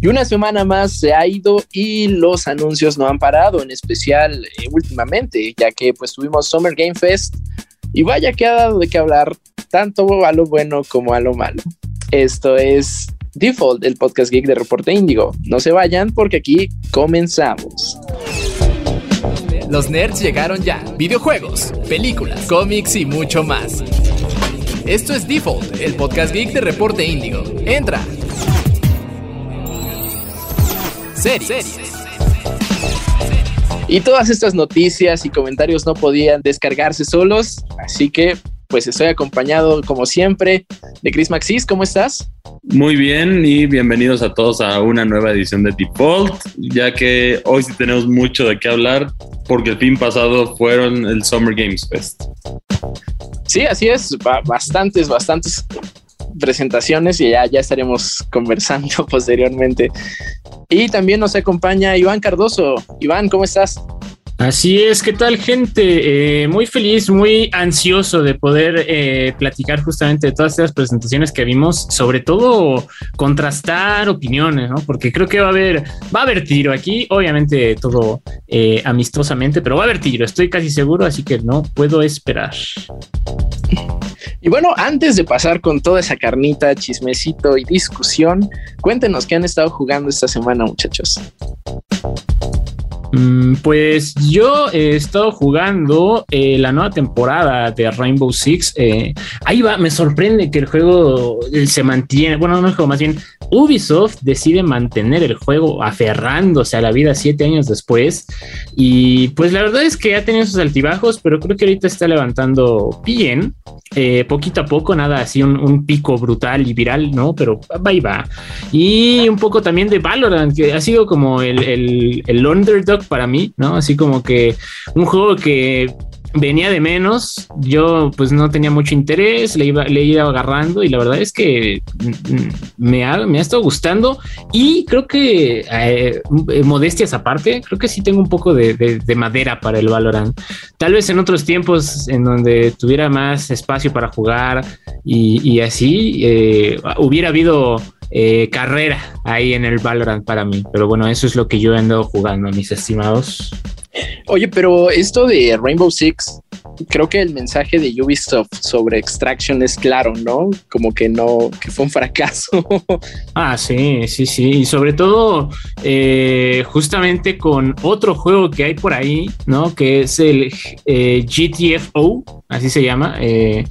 Y una semana más se ha ido y los anuncios no han parado, en especial eh, últimamente, ya que pues tuvimos Summer Game Fest y vaya que ha dado de qué hablar tanto a lo bueno como a lo malo. Esto es Default, el podcast geek de Reporte Índigo. No se vayan porque aquí comenzamos. Los nerds llegaron ya. Videojuegos, películas, cómics y mucho más. Esto es Default, el podcast geek de Reporte Índigo. Entra. Series. Y todas estas noticias y comentarios no podían descargarse solos, así que pues estoy acompañado como siempre de Chris Maxis. ¿Cómo estás? Muy bien y bienvenidos a todos a una nueva edición de Default, ya que hoy sí tenemos mucho de qué hablar porque el fin pasado fueron el Summer Games Fest. Sí, así es, bastantes, bastantes presentaciones y ya, ya estaremos conversando posteriormente. Y también nos acompaña Iván Cardoso. Iván, ¿cómo estás? Así es, ¿qué tal gente? Eh, muy feliz, muy ansioso de poder eh, platicar justamente de todas estas presentaciones que vimos, sobre todo contrastar opiniones, ¿no? Porque creo que va a haber, va a haber tiro aquí, obviamente todo eh, amistosamente, pero va a haber tiro, estoy casi seguro, así que no puedo esperar. Y bueno, antes de pasar con toda esa carnita, chismecito y discusión, cuéntenos qué han estado jugando esta semana, muchachos. Mm, pues yo he estado jugando eh, la nueva temporada de Rainbow Six. Eh, ahí va, me sorprende que el juego eh, se mantiene. Bueno, no es juego, más bien Ubisoft decide mantener el juego aferrándose a la vida siete años después. Y pues la verdad es que ha tenido sus altibajos, pero creo que ahorita está levantando bien. poquito a poco, nada así un, pico brutal y viral, ¿no? Pero va y va. Y un poco también de Valorant, que ha sido como el, el, el underdog para mí, ¿no? Así como que un juego que venía de menos, yo pues no tenía mucho interés, le iba, le iba agarrando y la verdad es que me ha, me ha estado gustando y creo que eh, modestias aparte, creo que sí tengo un poco de, madera para el Valorant. Tal vez en otros tiempos en donde tuviera más espacio para jugar y, así, eh, hubiera habido eh, carrera ahí en el Valorant para mí. Pero bueno, eso es lo que yo he andado jugando, mis estimados. Oye, pero esto de Rainbow Six, creo que el mensaje de Ubisoft sobre Extraction es claro, ¿no? Como que no, que fue un fracaso. Ah, sí, sí, sí. Y sobre todo, eh, justamente con otro juego que hay por ahí, ¿no? Que es el eh, GTFO, así se llama, eh,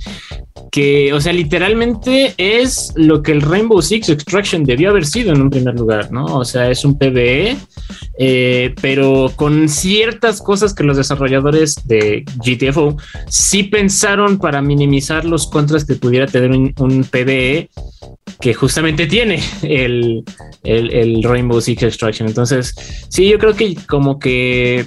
que, o sea, literalmente es lo que el Rainbow Six Extraction debió haber sido en un primer lugar, ¿no? O sea, es un PvE, eh, pero con ciertas cosas que los desarrolladores de GTFO sí pensaron para minimizar los contras que pudiera tener un, PvE que justamente tiene el, el Rainbow Six Extraction. Entonces, sí, yo creo que como que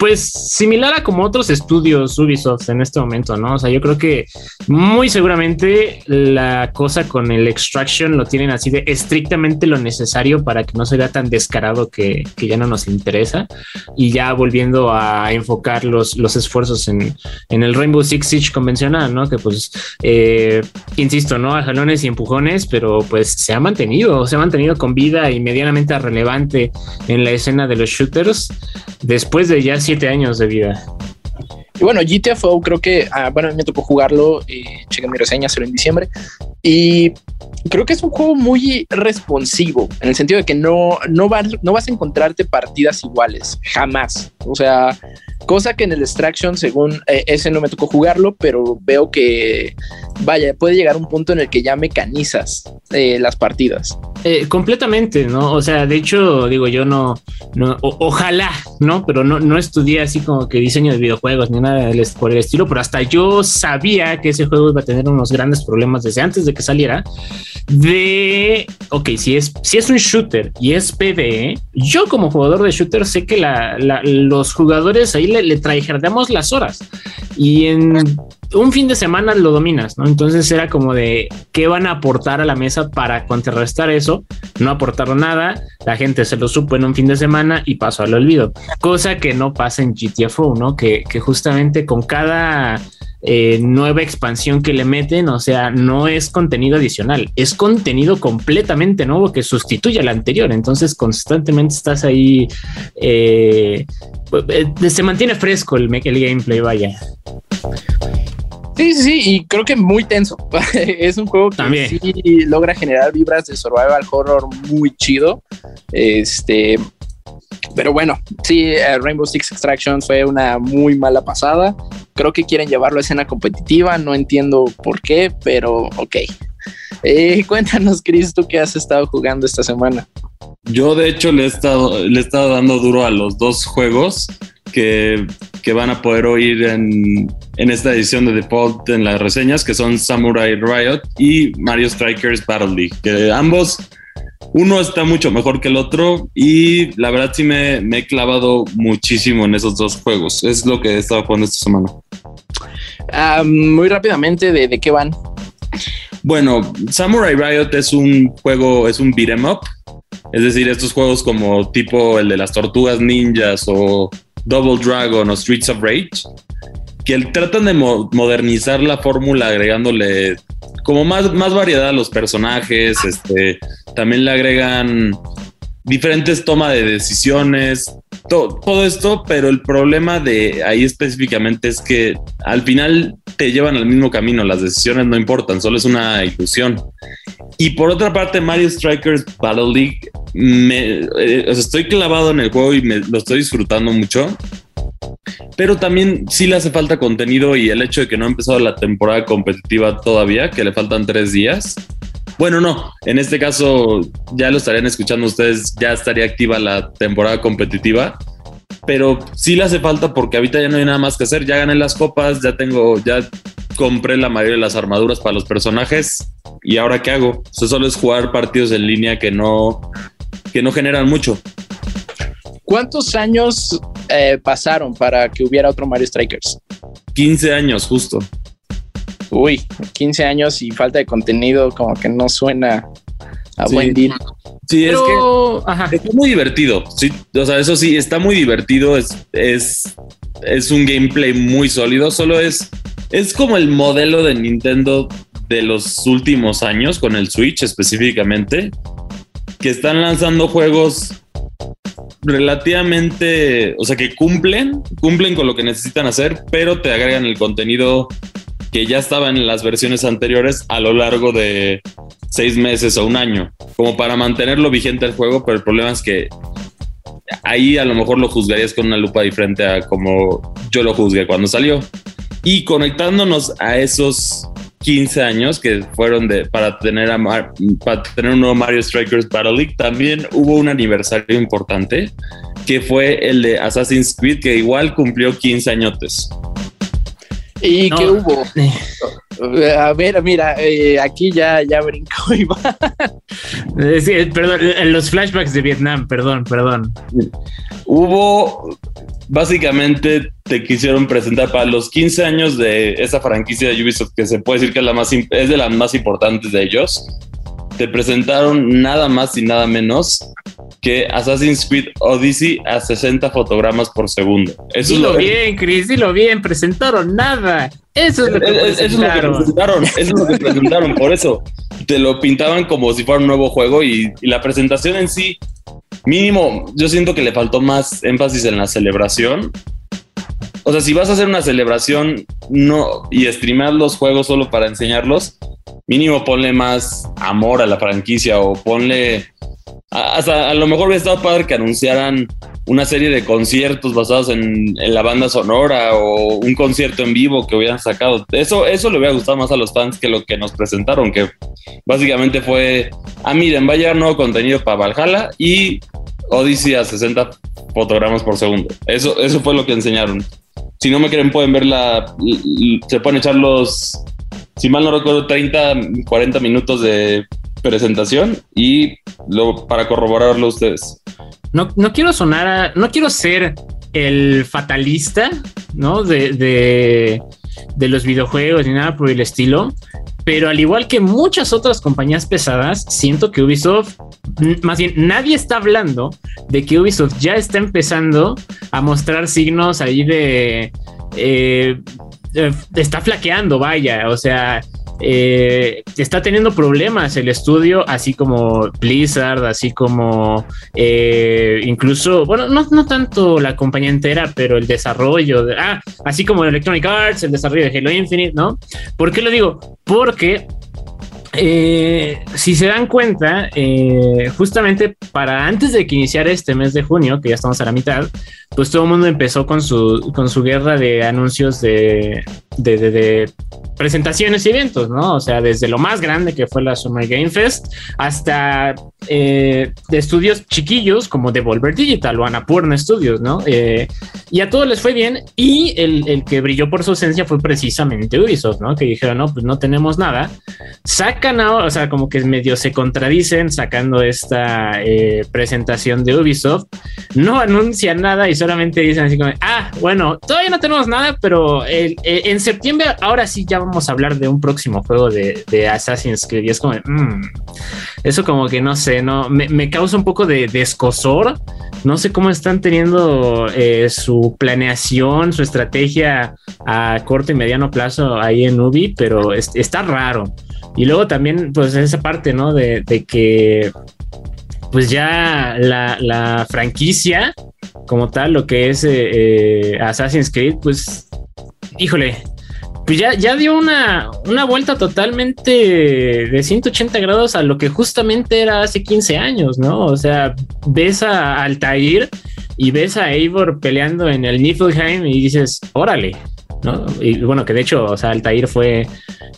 pues similar a como otros estudios Ubisoft en este momento, ¿no? O sea, yo creo que muy seguramente la cosa con el extraction lo tienen así de estrictamente lo necesario para que no se tan descarado que, ya no nos interesa y ya volviendo a enfocar los, los esfuerzos en, el Rainbow Six Siege convencional, ¿no? Que pues, eh, insisto, ¿no? A jalones y empujones, pero pues se ha mantenido, se ha mantenido con vida y medianamente relevante en la escena de los shooters después de ya siete años de vida. Y bueno, GTFO creo que, ah, bueno, me tocó jugarlo, y chequé mi reseña, solo en diciembre, y creo que es un juego muy responsivo, en el sentido de que no, no, no vas a encontrarte partidas iguales, jamás. O sea, cosa que en el Extraction, según eh, ese no me tocó jugarlo, pero veo que, vaya, puede llegar un punto en el que ya mecanizas eh, las partidas. Eh, completamente, ¿no? O sea, de hecho, digo, yo no, no ojalá, ¿no? Pero no, no estudié así como que diseño de videojuegos ni nada por el estilo, pero hasta yo sabía que ese juego iba a tener unos grandes problemas desde antes de que saliera. De, ok, si es, si es un shooter y es PvE, yo como jugador de shooter sé que la, los jugadores ahí le, le las horas y en un fin de semana lo dominas, ¿no? Entonces era como de qué van a aportar a la mesa para contrarrestar eso. No aportaron nada, la gente se lo supo en un fin de semana y pasó al olvido. Cosa que no pasa en GTFO, ¿no? Que, que justamente con cada eh, nueva expansión que le meten, o sea, no es contenido adicional, es contenido completamente nuevo que sustituye al anterior, entonces constantemente estás ahí, eh, eh, se mantiene fresco el, el gameplay, vaya. Sí, sí, sí, y creo que muy tenso. es un juego que También. sí logra generar vibras de survival horror muy chido. Este, pero bueno, sí, eh, Rainbow Six Extraction fue una muy mala pasada. Creo que quieren llevarlo a escena competitiva, no entiendo por qué, pero ok. Eh, cuéntanos, Chris, tú qué has estado jugando esta semana. Yo, de hecho, le he estado, le he estado dando duro a los dos juegos que, que van a poder oír en, en, esta edición de Default en las reseñas, que son Samurai Riot y Mario Strikers Battle League, que ambos uno está mucho mejor que el otro y la verdad sí me, he clavado muchísimo en esos dos juegos. Es lo que he estado jugando esta semana. Ah, muy rápidamente, ¿de, ¿de, qué van? Bueno, Samurai Riot es un juego, es un beat'em up. Es decir, estos juegos como tipo el de las tortugas ninjas o Double Dragon o Streets of Rage, que tratan de modernizar la fórmula agregándole como más, más variedad a los personajes, este, también le agregan diferentes tomas de decisiones, todo esto, pero el problema de ahí específicamente es que al final te llevan al mismo camino, las decisiones no importan, solo es una ilusión. Y por otra parte, Mario Strikers Battle League, me, eh, estoy clavado en el juego y lo estoy disfrutando mucho. Pero también sí le hace falta contenido y el hecho de que no ha empezado la temporada competitiva todavía, que le faltan tres días, bueno, no, en este caso ya lo estarían escuchando ustedes, ya estaría activa la temporada competitiva, pero sí le hace falta porque ahorita ya no hay nada más que hacer, ya gané las copas, ya tengo, ya compré la mayoría de las armaduras para los personajes y ahora qué hago? Solo es jugar partidos en línea que no, que no generan mucho. ¿Cuántos años eh, pasaron para que hubiera otro Mario Strikers? 15 años, justo uy, 15 años y falta de contenido, como que no suena a buen deal. Sí, es que está muy divertido. Sí, o sea, eso sí, está muy divertido. Es, es, es un gameplay muy sólido. Solo es, es como el modelo de Nintendo de los últimos años, con el Switch específicamente, que están lanzando juegos relativamente, o sea, que cumplen, cumplen con lo que necesitan hacer, pero te agregan el contenido que ya estaban en las versiones anteriores a lo largo de seis meses o un año, como para mantenerlo vigente el juego, pero el problema es que ahí a lo mejor lo juzgarías con una lupa diferente a como yo lo juzgué cuando salió. Y conectándonos a esos 15 años que fueron de para tener a un nuevo Mario Strikers Battle League, también hubo un aniversario importante que fue el de Assassin's Creed que igual cumplió 15 añotes. ¿Y qué hubo? A ver, mira, eh, aquí ya, ya brincó Iván. Sí, perdón, los flashbacks de Vietnam, perdón, perdón. Hubo, básicamente, te quisieron presentar para los 15 años de esa franquicia de Ubisoft, que se puede decir que es, la más, es de las más importantes de ellos te presentaron nada más y nada menos que Assassin's Creed Odyssey a 60 fotogramas por segundo. Eso dilo lo bien, Chris, dilo bien, presentaron nada. Eso es lo que, presentaron. Eso es lo que presentaron. por eso te lo pintaban como si fuera un nuevo juego y, y la presentación en sí, mínimo, yo siento que le faltó más énfasis en la celebración o sea, si vas a hacer una celebración no, y streamar los juegos solo para enseñarlos, mínimo ponle más amor a la franquicia o ponle. Hasta a lo mejor hubiera estado padre que anunciaran una serie de conciertos basados en, la banda sonora o un concierto en vivo que hubieran sacado. Eso, eso le hubiera gustado más a los fans que lo que nos presentaron, que básicamente fue, ah, miren, va a llegar nuevo contenido para Valhalla y Odyssey a 60 fotogramas por segundo. Eso, eso fue lo que enseñaron. Si no me creen, pueden ver la. Se pueden echar los. Si mal no recuerdo, 30, 40 minutos de presentación y para corroborarlo ustedes. No, no quiero sonar a, no quiero ser el fatalista, ¿no? De, de, de, los videojuegos ni nada por el estilo, pero al igual que muchas otras compañías pesadas, siento que Ubisoft, más bien nadie está hablando de que Ubisoft ya está empezando a mostrar signos ahí de... Eh, eh, está flaqueando, vaya, o sea, eh, está teniendo problemas el estudio, así como Blizzard, así como eh, incluso, bueno, no, no, tanto la compañía entera, pero el desarrollo, de, ah, así como Electronic Arts, el desarrollo de Halo Infinite, ¿no? ¿Por qué lo digo? Porque eh, si se dan cuenta, eh, justamente para antes de que iniciara este mes de junio, que ya estamos a la mitad, pues todo el mundo empezó con su, con su guerra de anuncios de, de, de, presentaciones y eventos, ¿no? O sea, desde lo más grande que fue la Summer Game Fest hasta eh, de estudios chiquillos como Devolver Digital o Annapurna Studios, ¿no? Eh, y a todos les fue bien y el, que brilló por su ausencia fue precisamente Ubisoft, ¿no? Que dijeron, no, pues no tenemos nada. Sacan ahora, o sea, como que medio se contradicen sacando esta eh, presentación de Ubisoft, no anuncian nada y solamente dicen así como, ah, bueno, todavía no tenemos nada, pero en septiembre ahora sí ya vamos a hablar de un próximo juego de, Assassin's Creed y es como, mmm, eso como que no sé, no me, causa un poco de, de. No sé cómo están teniendo eh, su planeación, su estrategia a corto y mediano plazo ahí en Ubi, pero es, está raro. Y luego también, pues esa parte, ¿no? De, que, pues ya la, la, franquicia como tal, lo que es eh, eh, Assassin's Creed, pues, híjole, pues ya, ya dio una, una, vuelta totalmente de 180 grados a lo que justamente era hace 15 años, ¿no? O sea, ves a Altair y ves a Eivor peleando en el Niflheim y dices, órale, ¿no? Y bueno, que de hecho, o sea, Altair fue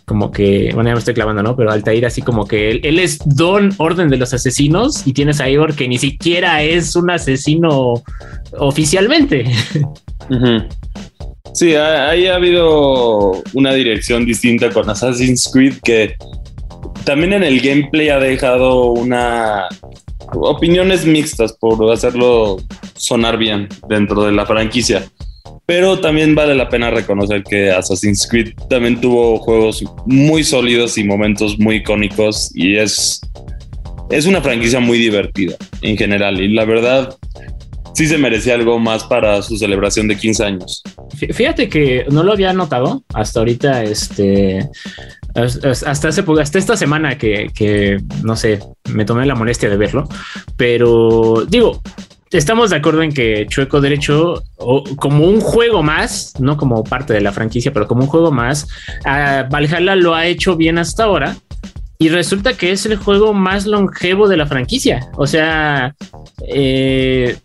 como que, bueno, ya me estoy clavando, ¿no? Pero Altair así como que él, es Don Orden de los Asesinos y tienes a Eivor que ni siquiera es un asesino oficialmente. Sí, ahí ha habido una dirección distinta con Assassin's Creed que también en el gameplay ha dejado una opiniones mixtas por hacerlo sonar bien dentro de la franquicia. Pero también vale la pena reconocer que Assassin's Creed también tuvo juegos muy sólidos y momentos muy icónicos y es, es una franquicia muy divertida en general. Y la verdad, sí se merecía algo más para su celebración de 15 años. Fíjate que no lo había notado hasta ahorita, este, hasta, hace, hasta esta semana que, que, no sé, me tomé la molestia de verlo, pero digo, estamos de acuerdo en que Chueco Derecho, o como un juego más, no como parte de la franquicia, pero como un juego más, uh, Valhalla lo ha hecho bien hasta ahora. Y resulta que es el juego más longevo de la franquicia. O sea, eh,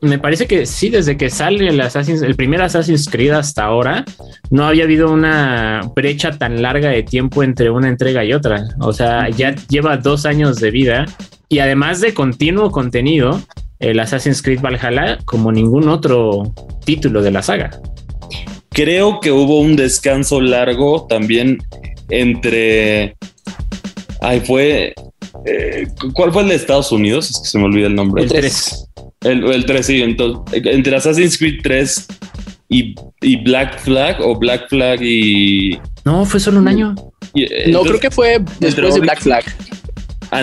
me parece que sí, desde que sale el Assassin's, el primer Assassin's Creed hasta ahora, no había habido una brecha tan larga de tiempo entre una entrega y otra. O sea, ya lleva dos años de vida y además de continuo contenido, el Assassin's Creed Valhalla como ningún otro título de la saga. Creo que hubo un descanso largo también entre. Ay, fue. Eh, ¿Cuál fue el de Estados Unidos? Es que se me olvida el nombre. El 3. El, el 3, sí. Entonces, entre Assassin's Creed 3 y, y, Black Flag o Black Flag y. No, fue solo un año. Y, entonces, no, creo que fue después de Black Flag.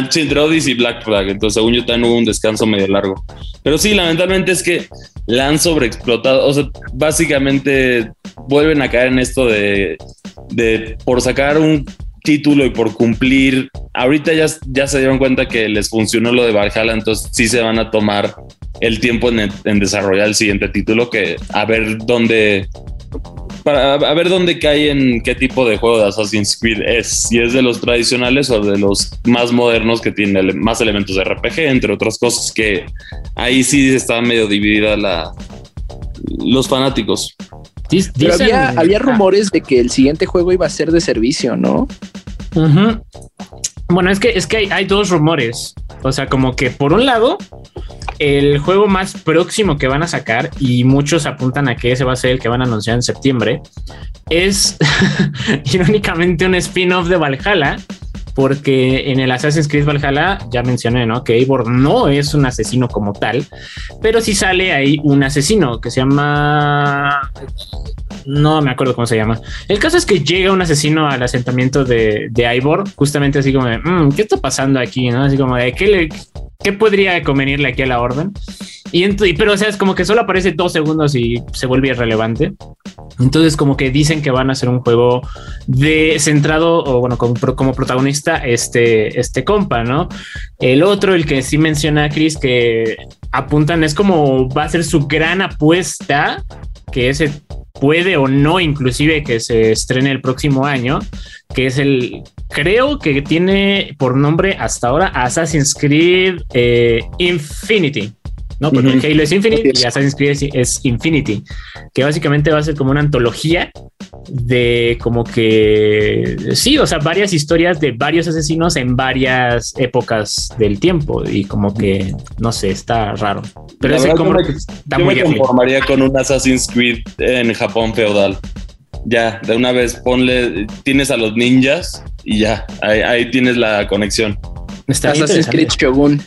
Sí, entre Odyssey y Black Flag. Entonces, según yo, también hubo un descanso medio largo. Pero sí, lamentablemente es que la han sobreexplotado. O sea, básicamente vuelven a caer en esto de, de por sacar un título y por cumplir. Ahorita ya, ya se dieron cuenta que les funcionó lo de Valhalla, entonces sí se van a tomar el tiempo en, desarrollar el siguiente título, que a ver dónde para a ver dónde cae en qué tipo de juego de Assassin's Creed es, si es de los tradicionales o de los más modernos que tienen más elementos de RPG, entre otras cosas que ahí sí está medio dividida la los fanáticos. Pero había, había rumores de que el siguiente juego iba a ser de servicio, ¿no? Uh -huh. Bueno, es que es que hay, hay, dos rumores. O sea, como que por un lado, el juego más próximo que van a sacar, y muchos apuntan a que ese va a ser el que van a anunciar en septiembre, es irónicamente un spin-off de Valhalla. Porque en el Assassin's Creed Valhalla ya mencioné, ¿no? Que Eivor no es un asesino como tal, pero sí sale ahí un asesino que se llama no me acuerdo cómo se llama. El caso es que llega un asesino al asentamiento de, de Ivor, justamente así como de, mmm, ¿qué está pasando aquí? ¿no? Así como de, ¿qué, le, ¿qué podría convenirle aquí a la orden? Y, pero, o sea, es como que solo aparece dos segundos y se vuelve irrelevante. Entonces, como que dicen que van a hacer un juego de centrado o bueno, como, como protagonista este, este compa, ¿no? El otro, el que sí menciona Chris, que apuntan es como va a ser su gran apuesta, que ese puede o no inclusive que se estrene el próximo año, que es el, creo que tiene por nombre hasta ahora Assassin's Creed eh, Infinity. ¿no? Porque Halo es Infinite y Assassin's Creed es, Infinity, que básicamente va a ser como una antología de como que sí, o sea, varias historias de varios asesinos en varias épocas del tiempo y como que no sé, está raro. Pero es como está yo me conformaría con un Assassin's Creed en Japón feudal. Ya, de una vez ponle, tienes a los ninjas y ya, ahí, tienes la conexión. Assassin's Creed Shogun.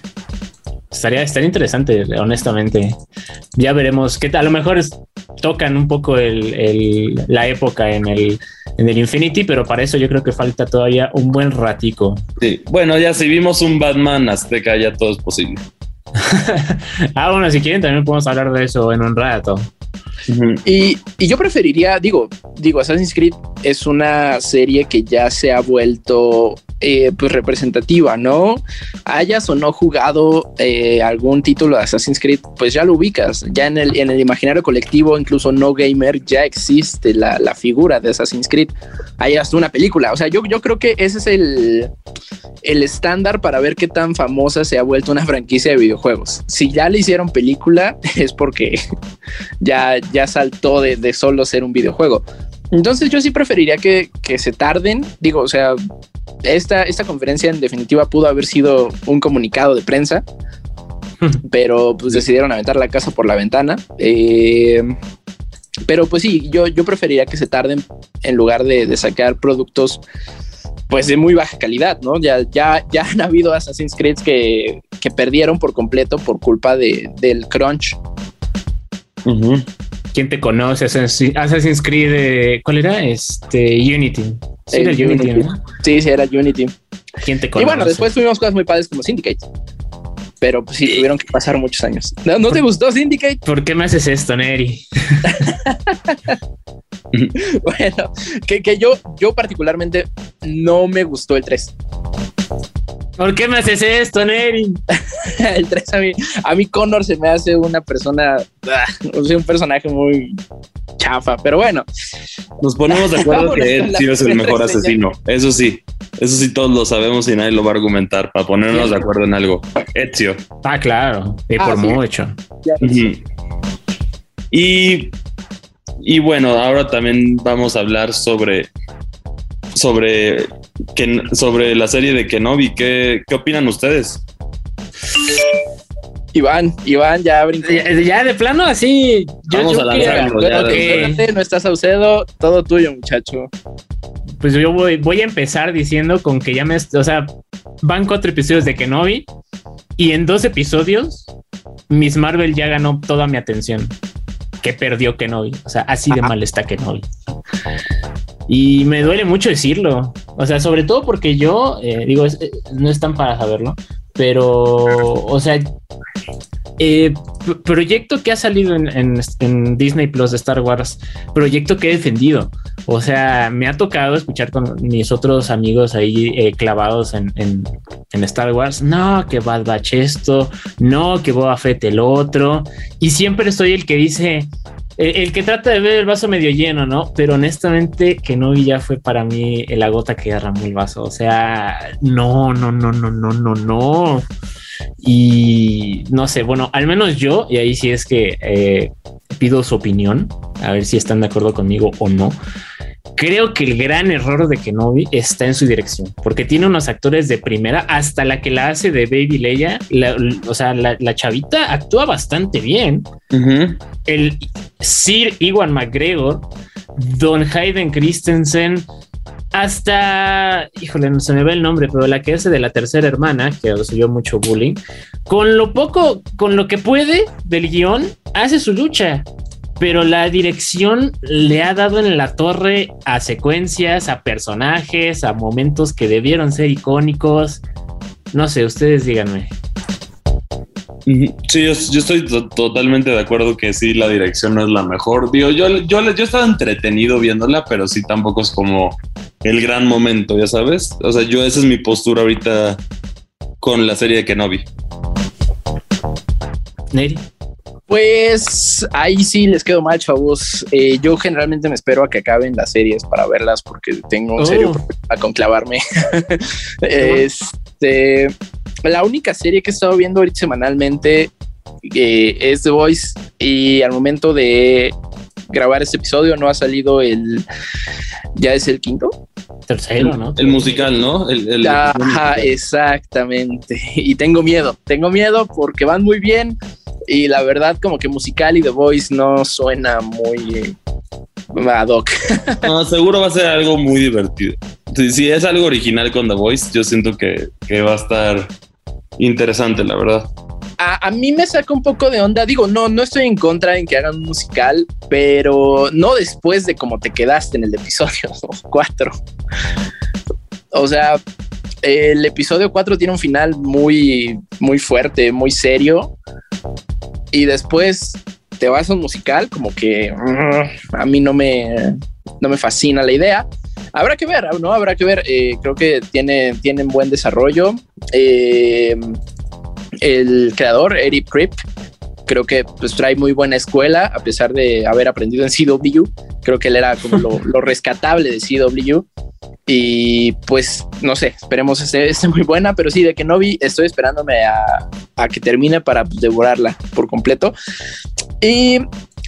Estaría, estaría interesante, honestamente. Ya veremos qué A lo mejor tocan un poco el, la época en el, en el Infinity, pero para eso yo creo que falta todavía un buen ratico. Sí, bueno, ya si vimos un Batman Azteca, ya todo es posible. ah, bueno, si quieren también podemos hablar de eso en un rato. Y, y, yo preferiría, digo, digo, Assassin's Creed es una serie que ya se ha vuelto eh, pues representativa, ¿no? Hayas o no jugado eh, algún título de Assassin's Creed, pues ya lo ubicas, ya en el, en el imaginario colectivo, incluso no gamer, ya existe la, la figura de Assassin's Creed. Hay hasta una película, o sea, yo, yo creo que ese es el, el estándar para ver qué tan famosa se ha vuelto una franquicia de videojuegos. Si ya le hicieron película, es porque ya, ya saltó de, de solo ser un videojuego. Entonces yo sí preferiría que, que, se tarden. Digo, o sea, esta, esta conferencia en definitiva pudo haber sido un comunicado de prensa, pero pues decidieron aventar la casa por la ventana. Eh, pero pues sí, yo, yo preferiría que se tarden en lugar de, sacar productos pues de muy baja calidad, ¿no? Ya, ya, ya han habido Assassin's Creed que, que perdieron por completo por culpa de, del crunch. ¿Quién te conoce? Assassin's Creed, eh, ¿cuál era? Este, Unity. Sí, era Unity, Sí, sí, era Unity. ¿Quién te conoce? Y bueno, después tuvimos cosas muy padres como Syndicate. Pero pues, sí, tuvieron que pasar muchos años. ¿No, te gustó Syndicate? ¿Por qué me haces esto, Neri? bueno, que, que, yo, yo particularmente no me gustó el 3. ¿Por qué me haces esto, Neri? el 3 a mí, a mí Connor se me hace una persona, ah, o sea, un personaje muy chafa, pero bueno. Nos ponemos de acuerdo que él sí es el mejor asesino. Eso sí, eso sí todos lo sabemos y nadie lo va a argumentar para ponernos de acuerdo en algo. Ezio. Ah, claro, y por ah, mucho. Y, y bueno, ahora también vamos a hablar sobre sobre, que, sobre la serie de Kenobi. ¿Qué, qué opinan ustedes? Iván, Iván, ya brincó. Ya, de plano así. Vamos a lanzarlo. no estás Saucedo, todo tuyo, muchacho. Pues yo voy, voy a empezar diciendo con que ya me, o sea, van cuatro episodios de Kenobi y en dos episodios Miss Marvel ya ganó toda mi atención. Que perdió Kenobi. O sea, así de mal está Kenobi. Y me duele mucho decirlo. O sea, sobre todo porque yo, eh, digo, eh, no están para saberlo, pero, o sea, eh, proyecto que ha salido en, Disney Plus de Star Wars, proyecto que he defendido. O sea, me ha tocado escuchar con mis otros amigos ahí clavados en, Star Wars. No, que Bad Batch esto, no, que Boba Fett el otro. Y siempre soy el que dice, el, que trata de ver el vaso medio lleno, ¿no? Pero honestamente, que no ya fue para mí la gota que derramó el vaso. O sea, no, no, no, no, no, no, no. Y no sé, bueno, al menos yo, y ahí sí es que eh, pido su opinión, a ver si están de acuerdo conmigo o no creo que el gran error de Kenobi está en su dirección, porque tiene unos actores de primera, hasta la que la hace de Baby Leia, o sea, la, chavita actúa bastante bien. El Sir Iwan McGregor, Don Hayden Christensen, hasta, híjole, no se me ve el nombre, pero la que hace de la tercera hermana, que recibió mucho bullying, con lo poco, con lo que puede del guion, hace su lucha pero la dirección le ha dado en la torre a secuencias, a personajes, a momentos que debieron ser icónicos. No sé, ustedes díganme. Sí, yo, estoy totalmente de acuerdo que sí, la dirección no es la mejor. Digo, yo, yo, yo estaba entretenido viéndola, pero sí tampoco es como el gran momento, ya sabes. O sea, yo esa es mi postura ahorita con la serie de Kenobi. Neri. Pues ahí sí les quedo mal, chavos. Eh, yo generalmente me espero a que acaben las series para verlas porque tengo un serio oh. a conclavarme. este, la única serie que he estado viendo ahorita semanalmente eh, es The Voice. Y al momento de grabar este episodio no ha salido el ya es el quinto. Tercero no el musical no el, Ajá, exactamente. Y tengo miedo tengo miedo porque van muy bien y la verdad como que musical y The Voice no suena muy ad hoc no, seguro va a ser algo muy divertido si, es algo original con The Voice yo siento que, que va a estar interesante la verdad a, mí me saca un poco de onda. Digo, no, no estoy en contra en que hagan un musical, pero no después de cómo te quedaste en el episodio 4. O sea, el episodio 4 tiene un final muy, muy fuerte, muy serio. Y después te vas a un musical, como que mm, a mí no me, no me fascina la idea. Habrá que ver, ¿no? Habrá que ver. Eh, creo que tiene, tienen buen desarrollo. Eh, el creador, Eric Kripp, creo que pues trae muy buena escuela, a pesar de haber aprendido en CW. Creo que él era como lo, rescatable de CW. Y pues no sé, esperemos esté, esté, muy buena, pero sí, de que no vi, estoy esperándome a, que termine para pues, devorarla por completo. Y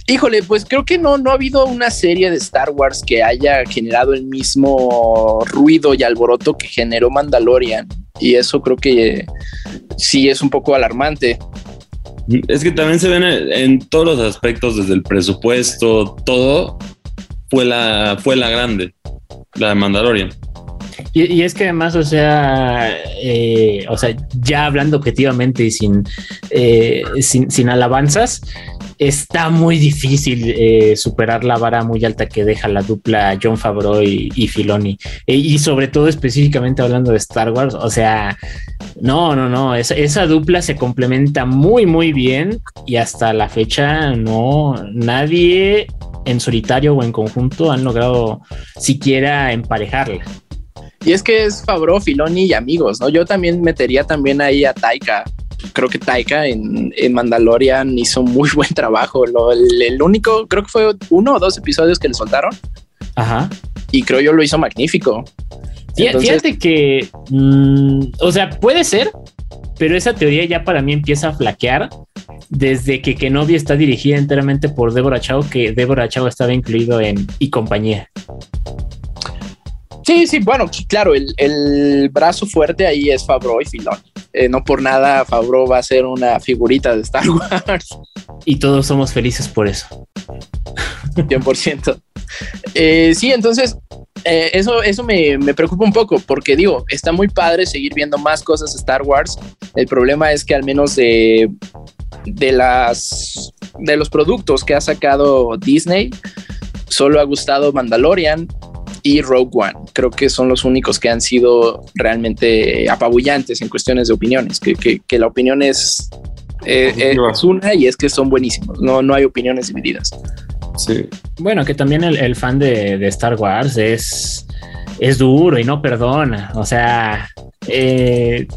híjole, pues creo que no, no ha habido una serie de Star Wars que haya generado el mismo ruido y alboroto que generó Mandalorian. Y eso creo que sí es un poco alarmante. Es que también se ven en todos los aspectos, desde el presupuesto, todo fue la, fue la grande, la de Mandalorian. Y, es que además, o sea, eh, o sea, ya hablando objetivamente y sin, eh, sin, alabanzas, está muy difícil eh, superar la vara muy alta que deja la dupla John Favreau y, Filoni. E, y sobre todo específicamente hablando de Star Wars, o sea, no, no, no, esa, dupla se complementa muy, muy bien y hasta la fecha no, nadie en solitario o en conjunto han logrado siquiera emparejarla. Y es que es Favreau, Filoni y amigos, ¿no? Yo también metería también ahí a Taika creo que Taika en, Mandalorian hizo muy buen trabajo. el, único, creo que fue uno o dos episodios que le soltaron. Ajá. Y creo yo lo hizo magnífico. Fíjate que, mm, o sea, puede ser, pero esa teoría ya para mí empieza a flaquear desde que Kenobi está dirigida enteramente por Deborah Chow, que Deborah Chow estaba incluido en y compañía. Sí, sí, bueno, claro, el, brazo fuerte ahí es Fabro y Filoni. Eh, no por nada Fabro va a ser una figurita de Star Wars. Y todos somos felices por eso. 100%. Eh, sí, entonces eh, eso, eso me, me, preocupa un poco porque digo, está muy padre seguir viendo más cosas de Star Wars. El problema es que al menos de, las, de los productos que ha sacado Disney, solo ha gustado Mandalorian y Rogue One. Creo que son los únicos que han sido realmente apabullantes en cuestiones de opiniones, que, que, la opinión es, eh, eh, es una y es que son buenísimos, no, no hay opiniones divididas. Sí. Bueno, que también el, fan de, de, Star Wars es, es duro y no perdona. O sea, eh,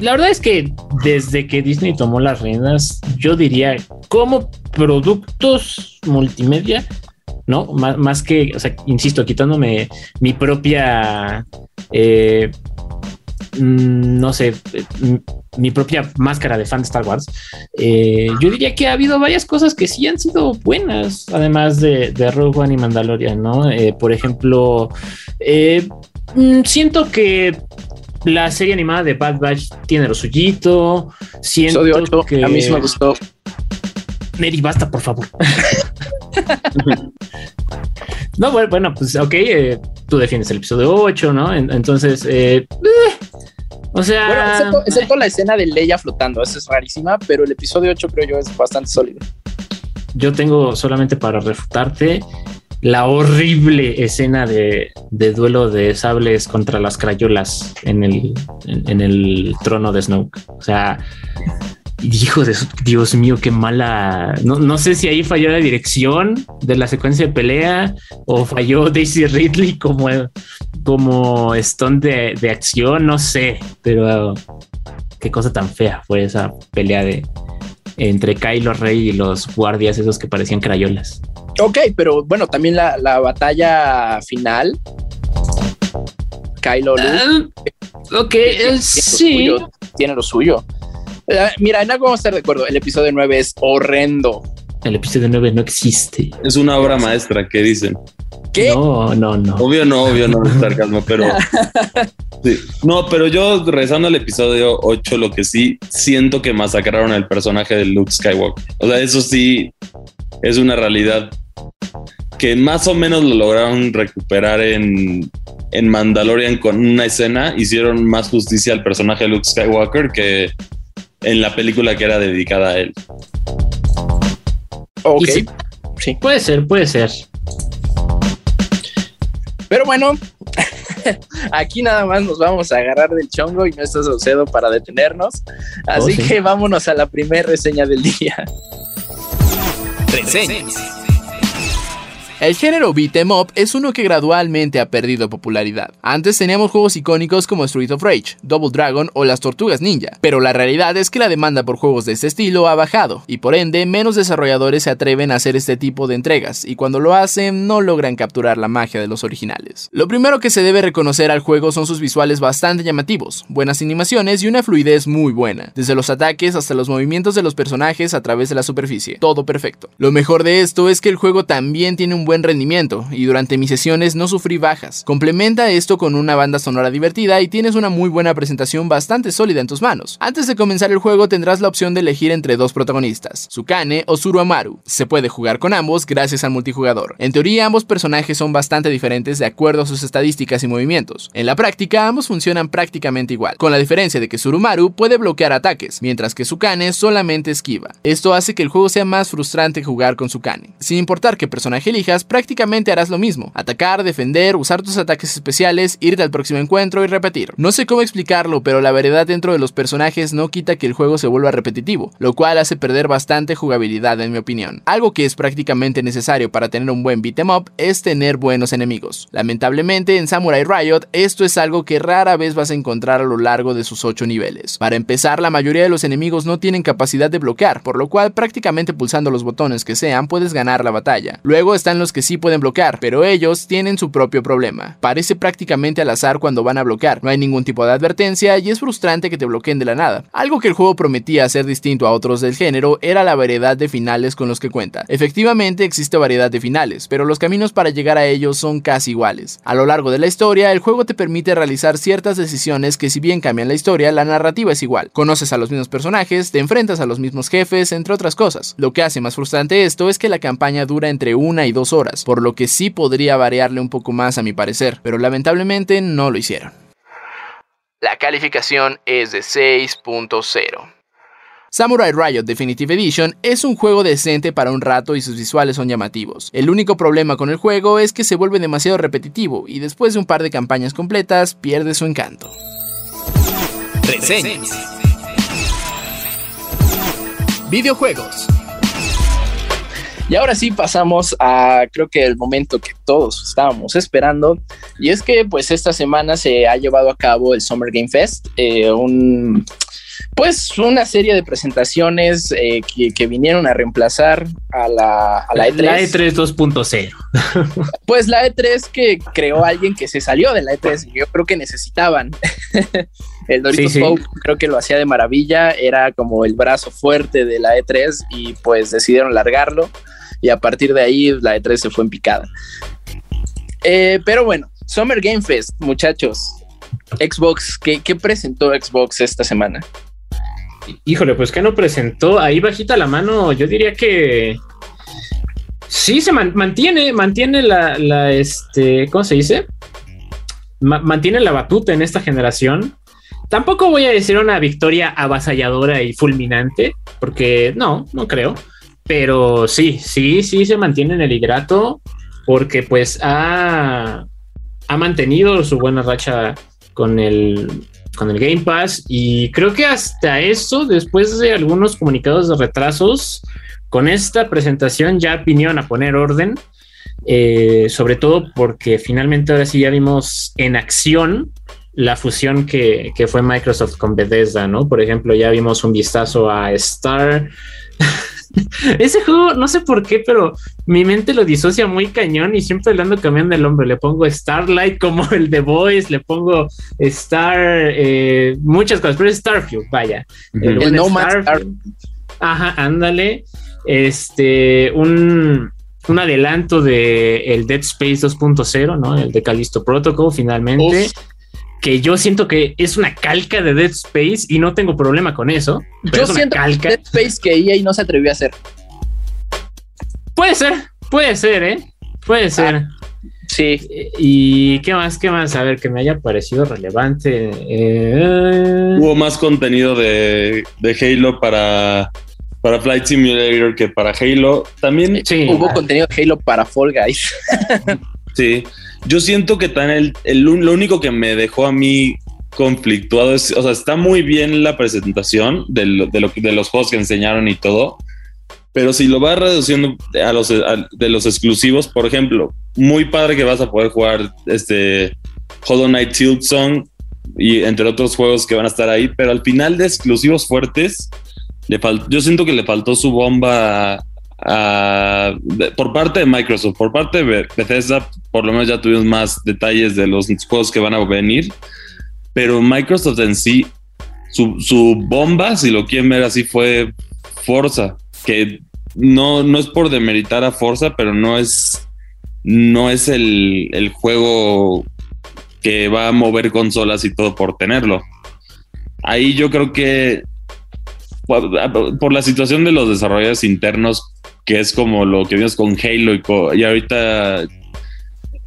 la verdad es que desde que Disney tomó las riendas, yo diría como productos multimedia, ¿no? Más, que, o sea, insisto, quitándome mi propia, eh, mm, no sé, mi propia máscara de fan de Star Wars, eh, yo diría que ha habido varias cosas que sí han sido buenas, además de, Rogue One y Mandalorian, ¿no? Por ejemplo, mm, siento que la serie animada de Bad Batch tiene lo suyito. Siento que a mí me gustó. Mary, basta, por favor. no, bueno, pues ok, eh, tú defiendes el episodio 8, ¿no? entonces, eh, eh, o sea... Bueno, excepto, la escena de Leia flotando, esa es rarísima, pero el episodio 8 creo yo es bastante sólido. Yo tengo solamente para refutarte la horrible escena de, duelo de sables contra las crayolas en el, en, el trono de Snoke. O sea, Hijo de Dios mío, qué mala. No, no, sé si ahí falló la dirección de la secuencia de pelea o falló Daisy Ridley como, como stone de, de acción, no sé, pero qué cosa tan fea fue esa pelea de entre Kylo Rey y los guardias esos que parecían crayolas. Ok, pero bueno, también la, la batalla final. Kylo uh, ok, sí. tiene lo suyo. Eh, mira, en algo vamos a estar de acuerdo. El episodio 9 es horrendo. El episodio 9 no existe. Es una obra maestra, ¿qué dicen? ¿Qué? No, no, no. Obvio no, obvio no es sarcasmo, pero sí. No, pero yo rezando al episodio 8, lo que sí siento que masacraron al personaje de Luke Skywalker. O sea, eso sí es una realidad que más o menos lo lograron recuperar en, en Mandalorian con una escena. Hicieron más justicia al personaje de Luke Skywalker que en la película que era dedicada a él. Ok. Sí. Puede ser, puede ser. Pero bueno, aquí nada más nos vamos a agarrar del chongo y no está Saucedo para detenernos. Así oh, que vámonos a la primera reseña del día. Reseñas. El género beat em up es uno que gradualmente ha perdido popularidad. Antes teníamos juegos icónicos como Street of Rage, Double Dragon o las Tortugas Ninja, pero la realidad es que la demanda por juegos de este estilo ha bajado, y por ende menos desarrolladores se atreven a hacer este tipo de entregas, y cuando lo hacen no logran capturar la magia de los originales. Lo primero que se debe reconocer al juego son sus visuales bastante llamativos, buenas animaciones y una fluidez muy buena, desde los ataques hasta los movimientos de los personajes a través de la superficie, todo perfecto. Lo mejor de esto es que el juego también tiene un buen buen rendimiento y durante mis sesiones no sufrí bajas. Complementa esto con una banda sonora divertida y tienes una muy buena presentación bastante sólida en tus manos. Antes de comenzar el juego tendrás la opción de elegir entre dos protagonistas, Sukane o Suruamaru. Se puede jugar con ambos gracias al multijugador. En teoría ambos personajes son bastante diferentes de acuerdo a sus estadísticas y movimientos. En la práctica ambos funcionan prácticamente igual, con la diferencia de que Surumaru puede bloquear ataques, mientras que Sukane solamente esquiva. Esto hace que el juego sea más frustrante jugar con Sukane. Sin importar qué personaje elijas, prácticamente harás lo mismo. Atacar, defender, usar tus ataques especiales, irte al próximo encuentro y repetir. No sé cómo explicarlo, pero la variedad dentro de los personajes no quita que el juego se vuelva repetitivo, lo cual hace perder bastante jugabilidad en mi opinión. Algo que es prácticamente necesario para tener un buen beat'em up es tener buenos enemigos. Lamentablemente en Samurai Riot esto es algo que rara vez vas a encontrar a lo largo de sus 8 niveles. Para empezar, la mayoría de los enemigos no tienen capacidad de bloquear, por lo cual prácticamente pulsando los botones que sean puedes ganar la batalla. Luego están los que sí pueden bloquear, pero ellos tienen su propio problema. Parece prácticamente al azar cuando van a bloquear, no hay ningún tipo de advertencia y es frustrante que te bloqueen de la nada. Algo que el juego prometía ser distinto a otros del género era la variedad de finales con los que cuenta. Efectivamente existe variedad de finales, pero los caminos para llegar a ellos son casi iguales. A lo largo de la historia, el juego te permite realizar ciertas decisiones que si bien cambian la historia, la narrativa es igual. Conoces a los mismos personajes, te enfrentas a los mismos jefes, entre otras cosas. Lo que hace más frustrante esto es que la campaña dura entre una y dos horas, por lo que sí podría variarle un poco más a mi parecer, pero lamentablemente no lo hicieron. La calificación es de 6.0. Samurai Riot Definitive Edition es un juego decente para un rato y sus visuales son llamativos. El único problema con el juego es que se vuelve demasiado repetitivo y después de un par de campañas completas pierde su encanto. Reseñas. Videojuegos. Y ahora sí pasamos a creo que el momento que todos estábamos esperando y es que pues esta semana se ha llevado a cabo el Summer Game Fest, eh, un pues una serie de presentaciones eh, que, vinieron a reemplazar a la, a la E3. La E3 2.0. pues la E3 que creó alguien que se salió de la E3 y yo creo que necesitaban. el Doritos Pope creo que lo hacía de maravilla, era como el brazo fuerte de la E3 y pues decidieron largarlo y a partir de ahí la E3 se fue en picada. Eh, pero bueno, Summer Game Fest, muchachos. Xbox, ¿qué, presentó Xbox esta semana? Híjole, pues que no presentó ahí bajita la mano, yo diría que sí se mantiene, mantiene la, este, ¿cómo se dice? mantiene la batuta en esta generación. Tampoco voy a decir una victoria avasalladora y fulminante, porque no, no creo. Pero sí, sí, sí se mantiene en el hidrato porque pues ha, ha mantenido su buena racha con el con el Game Pass y creo que hasta eso, después de algunos comunicados de retrasos, con esta presentación ya vinieron a poner orden, eh, sobre todo porque finalmente ahora sí ya vimos en acción la fusión que, que, fue Microsoft con Bethesda, ¿no? Por ejemplo, ya vimos un vistazo a Star. Ese juego, no sé por qué, pero mi mente lo disocia muy cañón y siempre le ando cambiando el nombre. Le pongo Starlight como el The Voice, le pongo Star, eh, muchas cosas, pero es Starfield, vaya. El, el No Ajá, ándale. Este, un, un adelanto de el Dead Space 2.0, ¿no? El de Callisto Protocol, finalmente. Que yo siento que es una calca de Dead Space y no tengo problema con eso. Yo siento calca. Dead Space que EA no se atrevió a hacer. Puede ser, puede ser, ¿eh? Puede ser. Ah, sí. ¿Y qué más? ¿Qué más? A ver, que me haya parecido relevante. Eh... Hubo más contenido de, de Halo para para Flight Simulator que para Halo. También hubo contenido de Halo para Fall Guys. sí, yo siento que tan el, lo único que me dejó a mí conflictuado es, o sea, está muy bien la presentación de, de, los juegos que enseñaron y todo, pero si lo vas reduciendo a los de los exclusivos, por ejemplo, muy padre que vas a poder jugar este Hollow Knight Song y entre otros juegos que van a estar ahí, pero al final de exclusivos fuertes, yo siento que le faltó su bomba por parte de Microsoft, por parte de Bethesda, por lo menos ya tuvimos más detalles de los juegos que van a venir, pero Microsoft en sí, su, bomba, si lo quieren ver así, fue Forza, que no, no es por demeritar a Forza, pero no es, no es el, el juego que va a mover consolas y todo por tenerlo. Ahí yo creo que por la situación de los desarrolladores internos, que es como lo que vimos con Halo y, ahorita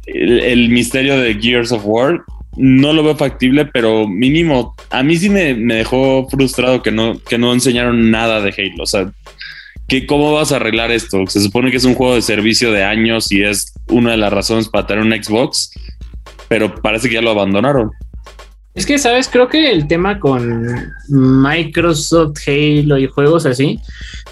el, misterio de Gears of War, no lo veo factible, pero mínimo, a mí sí me, dejó frustrado que no, que no enseñaron nada de Halo. O sea, ¿cómo vas a arreglar esto? Se supone que es un juego de servicio de años y es una de las razones para tener un Xbox, pero parece que ya lo abandonaron. Es que, ¿sabes? Creo que el tema con Microsoft, Halo y juegos así,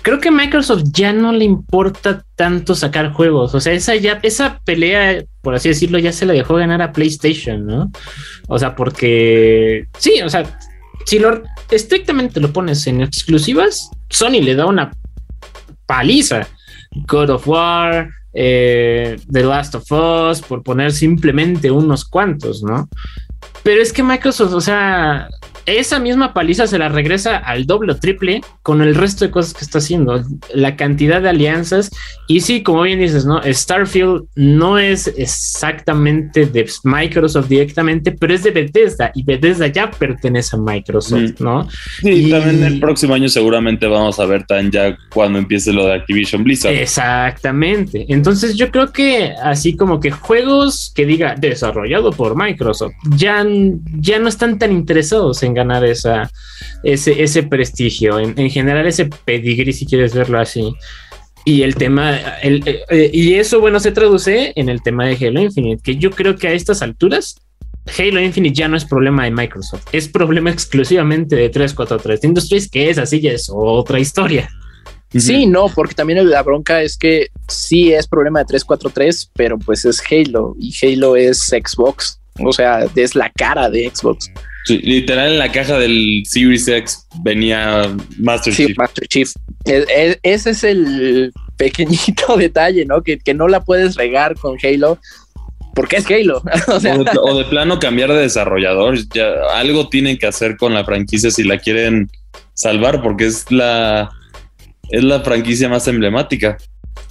creo que Microsoft ya no le importa tanto sacar juegos. O sea, esa ya, esa pelea, por así decirlo, ya se la dejó ganar a PlayStation, ¿no? O sea, porque sí, o sea, si lo estrictamente lo pones en exclusivas, Sony le da una paliza. God of War, eh, The Last of Us, por poner simplemente unos cuantos, ¿no? Pero es que Microsoft, o sea, esa misma paliza se la regresa al doble o triple con el resto de cosas que está haciendo, la cantidad de alianzas. Y sí, como bien dices, ¿no? Starfield no es exactamente de Microsoft directamente, pero es de Bethesda y Bethesda ya pertenece a Microsoft, mm. ¿no? Sí, y también el próximo año seguramente vamos a ver tan ya cuando empiece lo de Activision Blizzard. Exactamente. Entonces yo creo que así como que juegos que diga desarrollado por Microsoft ya, ya no están tan interesados en ganar esa, ese, ese prestigio, en, general ese pedigrí, si quieres verlo así. Y el tema, el, eh, eh, y eso, bueno, se traduce en el tema de Halo Infinite, que yo creo que a estas alturas, Halo Infinite ya no es problema de Microsoft, es problema exclusivamente de 343 Industries, que es así, ya es otra historia. Sí, no, porque también la bronca es que sí es problema de 343, pero pues es Halo y Halo es Xbox, o sea, es la cara de Xbox literal en la caja del Series X venía Master sí, Chief. Master Chief. ese es el pequeñito detalle, ¿no? Que, no la puedes regar con Halo porque es Halo. o, de, plano cambiar de desarrollador. Ya, algo tienen que hacer con la franquicia si la quieren salvar, porque es la, es la franquicia más emblemática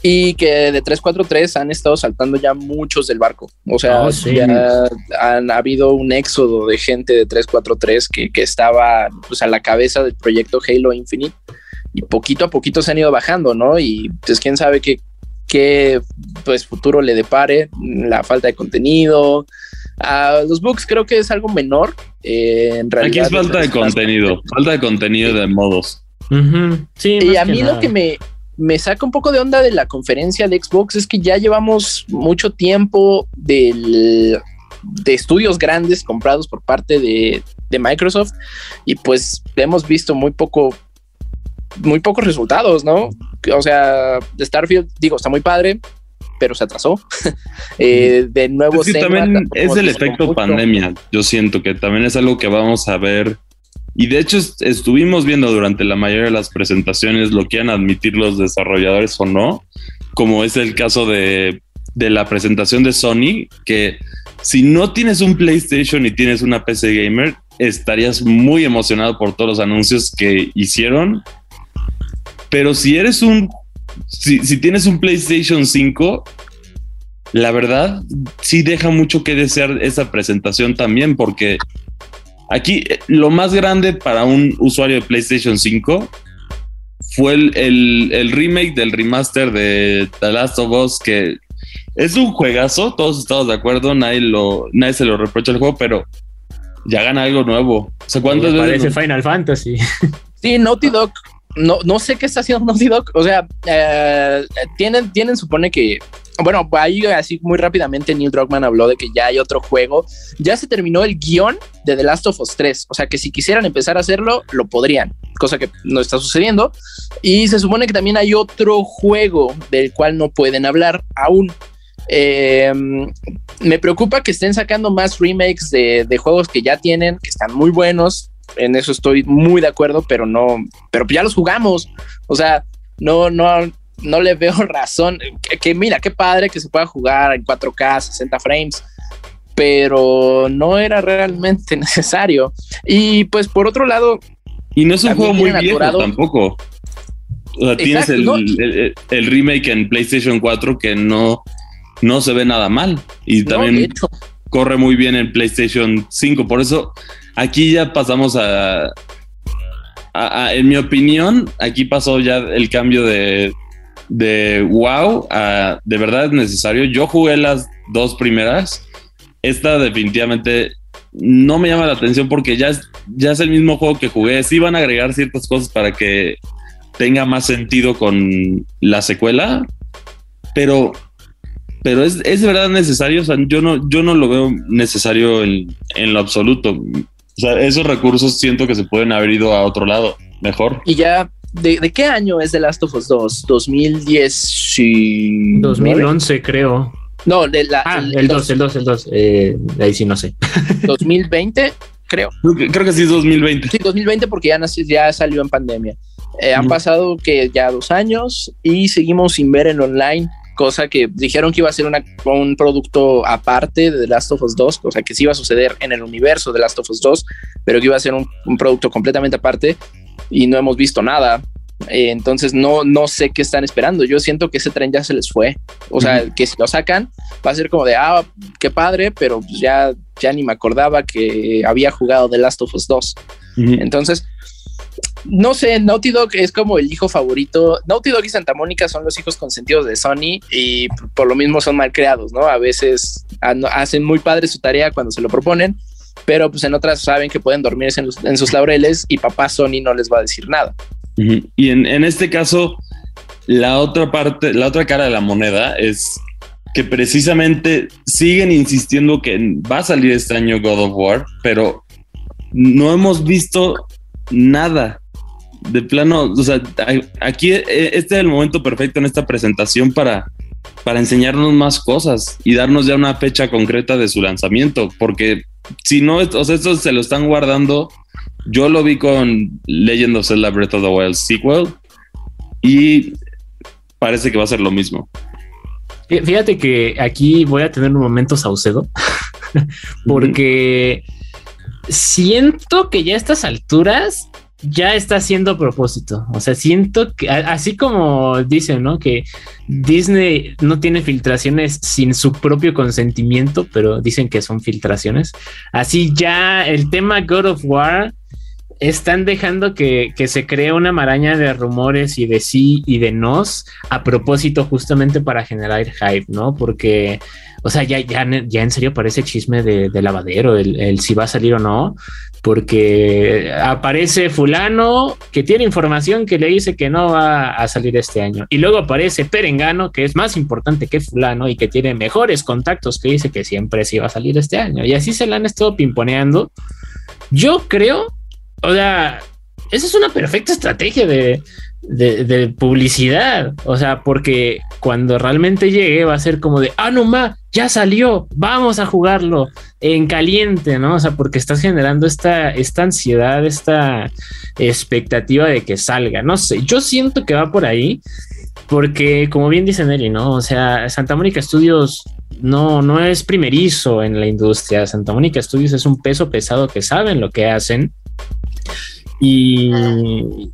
y que de 343 han estado saltando ya muchos del barco. O sea, oh, ya han habido un éxodo de gente de 343 que, que estaba pues, a la cabeza del proyecto Halo Infinite y poquito a poquito se han ido bajando, ¿no? Y pues quién sabe qué, qué pues, futuro le depare, la falta de contenido. a los books creo que es algo menor. Eh, en realidad, Aquí es falta de contenido, falta de contenido de modos. sí, y a mí lo que me, me saca un poco de onda de la conferencia de Xbox es que ya llevamos mucho tiempo de estudios grandes comprados por parte de, de Microsoft y pues hemos visto muy poco, muy pocos resultados, ¿no? O sea, Starfield, digo, está muy padre, pero se atrasó. eh, de nuevo, es, que también es el efecto pandemia. Yo siento que también es algo que vamos a ver. Y de hecho estuvimos viendo durante la mayoría de las presentaciones lo que iban admitir los desarrolladores o no, como es el caso de, de la presentación de Sony, que si no tienes un PlayStation y tienes una PC gamer, estarías muy emocionado por todos los anuncios que hicieron. Pero si eres un si, si, tienes un PlayStation 5, la verdad sí deja mucho que desear esa presentación también, porque aquí eh, lo más grande para un usuario de PlayStation 5 fue el, el, el, remake del remaster de The Last of Us, que es un juegazo, todos estamos de acuerdo, nadie, lo, nadie se lo reprocha el juego, pero ya gana algo nuevo. O sea, ¿cuántas veces? Parece Final Fantasy. Sí, Naughty Dog no, no sé qué está haciendo Naughty Dog. O sea, eh, tienen, tienen, supone que. Bueno, ahí así muy rápidamente Neil Druckmann habló de que ya hay otro juego. Ya se terminó el guion de The Last of Us 3. O sea que si quisieran empezar a hacerlo, lo podrían, cosa que no está sucediendo. Y se supone que también hay otro juego del cual no pueden hablar aún. Eh, me preocupa que estén sacando más remakes de, de, juegos que ya tienen, que están muy buenos, en eso estoy muy de acuerdo, pero no, pero ya los jugamos. O sea, no, no, no le veo razón. Que, mira, qué padre que se pueda jugar en 4K, 60 frames, pero no era realmente necesario. Y pues por otro lado. Y no es un juego muy viejo tampoco. O sea, tienes el, el, remake en PlayStation 4 que no, no se ve nada mal. Y también corre muy bien en PlayStation 5. Por eso Aquí ya pasamos a, en mi opinión, aquí pasó ya el cambio de, de wow a de verdad es necesario. Yo jugué las dos primeras. Esta definitivamente no me llama la atención porque ya es, ya es el mismo juego que jugué. Sí van a agregar ciertas cosas para que tenga más sentido con la secuela, pero, pero es, es de verdad necesario. O sea, yo no, yo no lo veo necesario en, en lo absoluto. O sea, esos recursos siento que se pueden haber ido a otro lado mejor. Y ya, ¿de, qué año es The Last of Us 2? 2010 y... 2011 creo. No, de la, ah, el, 2, el 2, el 2. Eh, ahí sí no sé. 2020, creo. Creo que sí es 2020. Sí, 2020 porque ya, ya salió en pandemia. Eh, han pasado que ya dos años y seguimos sin ver en online cosa que dijeron que iba a ser un producto aparte de The Last of Us 2, cosa que sí iba a suceder en el universo de Last of Us 2, pero que iba a ser un, producto completamente aparte y no hemos visto nada. Eh, entonces no, no sé qué están esperando. Yo siento que ese tren ya se les fue. O sea, que si lo sacan va a ser como de, ah, qué padre, pero pues ya, ya ni me acordaba que había jugado The Last of Us 2. Entonces, no sé, Naughty Dog es como el hijo favorito. Naughty Dog y Santa Mónica son los hijos consentidos de Sony y por lo mismo son mal creados, ¿no? A veces hacen muy padre su tarea cuando se lo proponen, pero pues en otras saben que pueden dormirse en, sus laureles y papá Sony no les va a decir nada. Y en, en este caso, la otra parte, la otra cara de la moneda es que precisamente siguen insistiendo que va a salir este año God of War, pero no hemos visto nada. De plano, o sea, aquí eh, este es el momento perfecto en esta presentación para, para enseñarnos más cosas y darnos ya una fecha concreta de su lanzamiento, porque si no, o sea, esto se lo están guardando. Yo lo vi con Legend of Zelda Breath of the Wild sequel y parece que va a ser lo mismo. Fíjate que aquí voy a tener un momento saucedo porque siento que ya a estas alturas ya está haciendo propósito. O sea, siento que así como dicen, ¿no? Que Disney no tiene filtraciones sin su propio consentimiento, pero dicen que son filtraciones. Así ya el tema God of War están dejando que, que, se cree una maraña de rumores y de sí y de nos a propósito justamente para generar hype, ¿no? Porque, o sea, ya, ya, ya en serio parece chisme de, lavadero el, el, si va a salir o no, porque aparece fulano que tiene información que le dice que no va a salir este año y luego aparece Perengano que es más importante que fulano y que tiene mejores contactos que dice que siempre sí va a salir este año y así se la han estado pimponeando Yo creo, o sea, esa es una perfecta estrategia de, de, publicidad. O sea, porque cuando realmente llegue va a ser como de, ah, no más, ya salió, vamos a jugarlo en caliente, ¿no? O sea, porque estás generando esta, esta ansiedad, esta expectativa de que salga. No sé, yo siento que va por ahí. Porque, como bien dice Nelly, ¿no? O sea, Santa Mónica Studios no, no es primerizo en la industria. Santa Mónica Studios es un peso pesado que saben lo que hacen y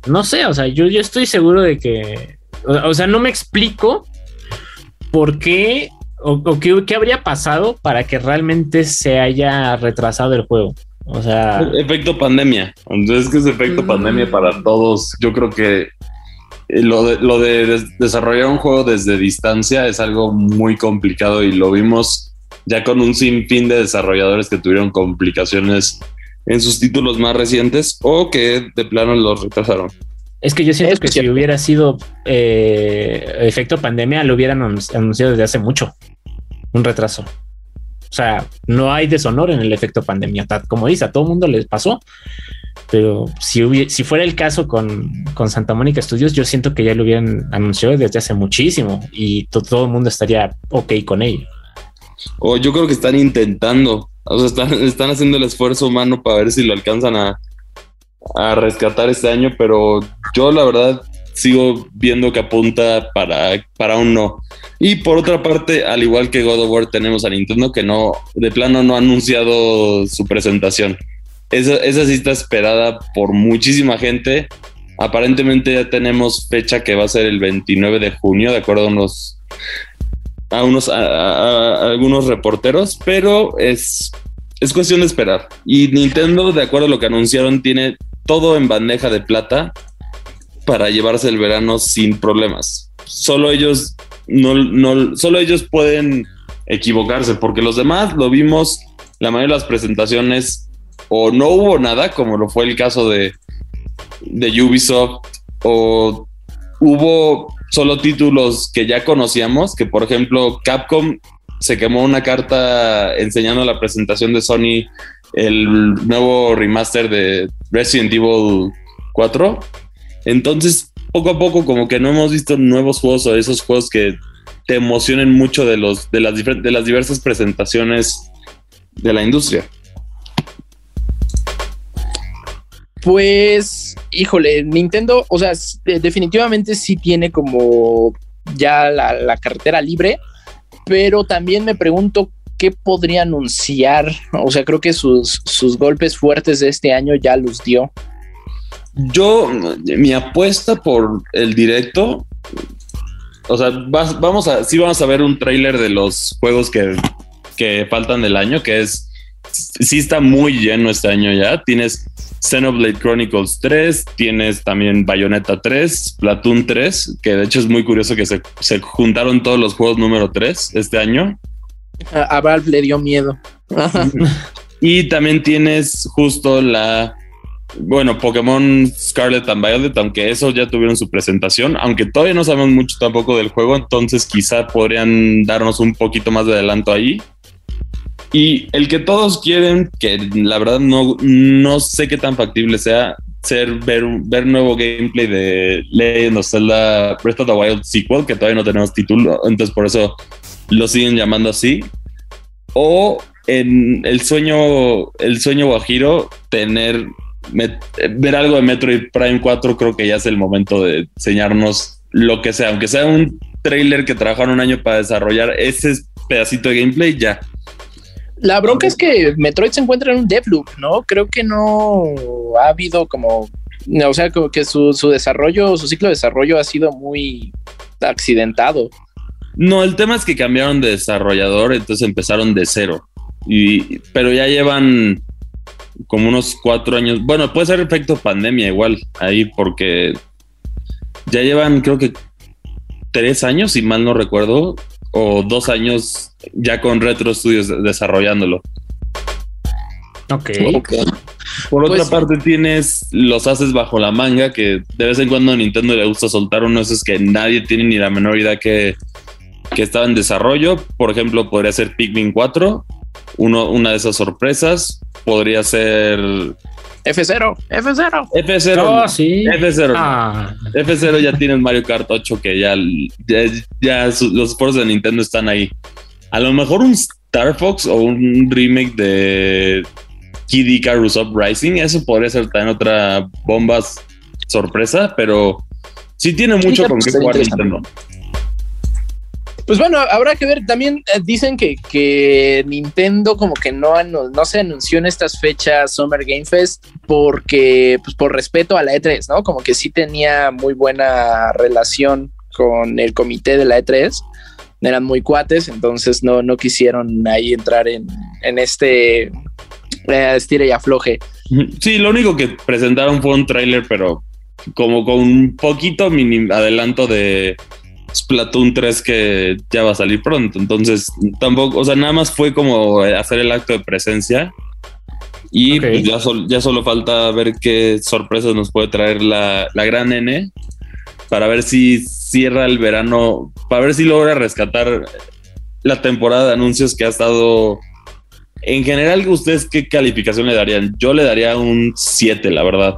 no sé, o sea, yo, yo estoy seguro de que, o, sea, no me explico por qué o, qué, habría pasado para que realmente se haya retrasado el juego. O sea, efecto pandemia. Entonces, que es efecto pandemia para todos. Yo creo que lo de, lo de desarrollar un juego desde distancia es algo muy complicado y lo vimos ya con un sinfín de desarrolladores que tuvieron complicaciones en sus títulos más recientes o que de plano los retrasaron. Es que yo siento que si hubiera sido eh, efecto pandemia, lo hubieran anunciado desde hace mucho. Un retraso. O sea, no hay deshonor en el efecto pandemia. Como dice, a todo mundo les pasó. Pero si, si fuera el caso con, con, Santa Mónica Studios, yo siento que ya lo hubieran anunciado desde hace muchísimo y todo el mundo estaría ok con ello. O yo creo que están intentando, o sea, están, están haciendo el esfuerzo humano para ver si lo alcanzan a, a rescatar este año, pero yo la verdad sigo viendo que apunta para, para un no. Y por otra parte, al igual que God of War, tenemos a Nintendo que no, de plano no ha anunciado su presentación. Esa, esa sí está esperada por muchísima gente. Aparentemente ya tenemos fecha que va a ser el 29 de junio, de acuerdo a unos a unos a, algunos reporteros, pero es, es cuestión de esperar. Y Nintendo, de acuerdo a lo que anunciaron, tiene todo en bandeja de plata para llevarse el verano sin problemas. Solo ellos no, no solo ellos pueden equivocarse, porque los demás lo vimos, la mayoría de las presentaciones o no hubo nada, como lo fue el caso de, de Ubisoft, o hubo solo títulos que ya conocíamos, que por ejemplo Capcom se quemó una carta enseñando la presentación de Sony el nuevo remaster de Resident Evil 4. Entonces, poco a poco como que no hemos visto nuevos juegos o esos juegos que te emocionen mucho de los de las, de las diversas presentaciones de la industria. Pues, híjole, Nintendo, o sea, definitivamente sí tiene como ya la, carretera libre, pero también me pregunto qué podría anunciar. O sea, creo que sus, sus golpes fuertes de este año ya los dio. Yo, mi apuesta por el directo, o sea, vamos a, sí vamos a ver un tráiler de los juegos que, que faltan del año, que es, sí está muy lleno este año ya. Tienes Xenoblade Chronicles 3, tienes también Bayonetta 3, Platoon 3, que de hecho es muy curioso que se, juntaron todos los juegos número 3 este año. A, Valve le dio miedo. y también tienes justo la, bueno, Pokémon Scarlet and Violet, aunque eso ya tuvieron su presentación, aunque todavía no sabemos mucho tampoco del juego, entonces quizá podrían darnos un poquito más de adelanto ahí. Y el que todos quieren, que la verdad no, no sé qué tan factible sea, ser ver, ver nuevo gameplay de Legend of Zelda Breath of the Wild sequel, que todavía no tenemos título, entonces por eso lo siguen llamando así. O en el sueño, el sueño guajiro, tener ver algo de Metroid Prime 4, creo que ya es el momento de enseñarnos lo que sea, aunque sea un trailer que trabajaron un año para desarrollar ese pedacito de gameplay, ya la bronca es que Metroid se encuentra en un Devloop, ¿no? Creo que no ha habido como, o sea, como que su, desarrollo, su ciclo de desarrollo ha sido muy accidentado. No, el tema es que cambiaron de desarrollador, entonces empezaron de cero. Y, pero ya llevan como unos cuatro años. Bueno, puede ser efecto pandemia igual ahí, porque ya llevan creo que tres años, si mal no recuerdo, o dos años ya con Retro Studios desarrollándolo. Ok. Por otra pues- parte, tienes los haces bajo la manga que de vez en cuando a Nintendo le gusta soltar uno esos que nadie tiene ni la menor idea que, que estaba en desarrollo. Por ejemplo, podría ser Pikmin 4 uno, una de esas sorpresas. Podría ser F0, F0. F0. Oh, sí. F0. Ah, F0 ya tiene Mario Kart 8 que ya, ya, ya su- los esfuerzos de Nintendo están ahí. A lo mejor un Star Fox o un remake de Kid Icarus Uprising, eso podría ser también otra bomba sorpresa, pero sí tiene mucho con qué jugar. Nintendo. Pues bueno, habrá que ver. También eh, dicen que, que Nintendo como que no, no se anunció en estas fechas Summer Game Fest porque, pues por respeto a la E3, ¿no? Como que sí tenía muy buena relación con el comité de la E3. Eran muy cuates, entonces no, no quisieron ahí entrar en, en este eh, estire y afloje. Sí, lo único que presentaron fue un tráiler, pero como con un poquito mini adelanto de Splatoon 3 que ya va a salir pronto. Entonces, tampoco, o sea, nada más fue como hacer el acto de presencia. Y pues ya, sol- ya solo falta ver qué sorpresas nos puede traer la, la gran N para ver si cierra el verano, para ver si logra rescatar la temporada de anuncios que ha estado. En general, ¿ustedes qué calificación le darían? Yo le daría un 7, la verdad,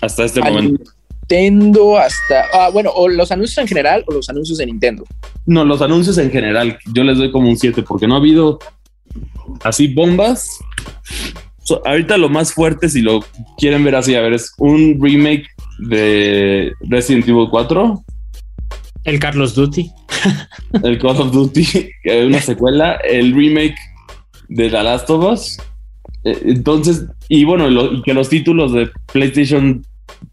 hasta este momento. Nintendo hasta, ah, bueno, o los anuncios en general o los anuncios de Nintendo. No, los anuncios en general, yo les doy como un 7 porque no ha habido así bombas. So, ahorita lo más fuerte, si lo quieren ver así, a ver, es un remake de Resident Evil 4, el Carlos Duty. el Call of Duty, una secuela, el remake de The Last of Us. Eh, Entonces, y bueno, y que los títulos de PlayStation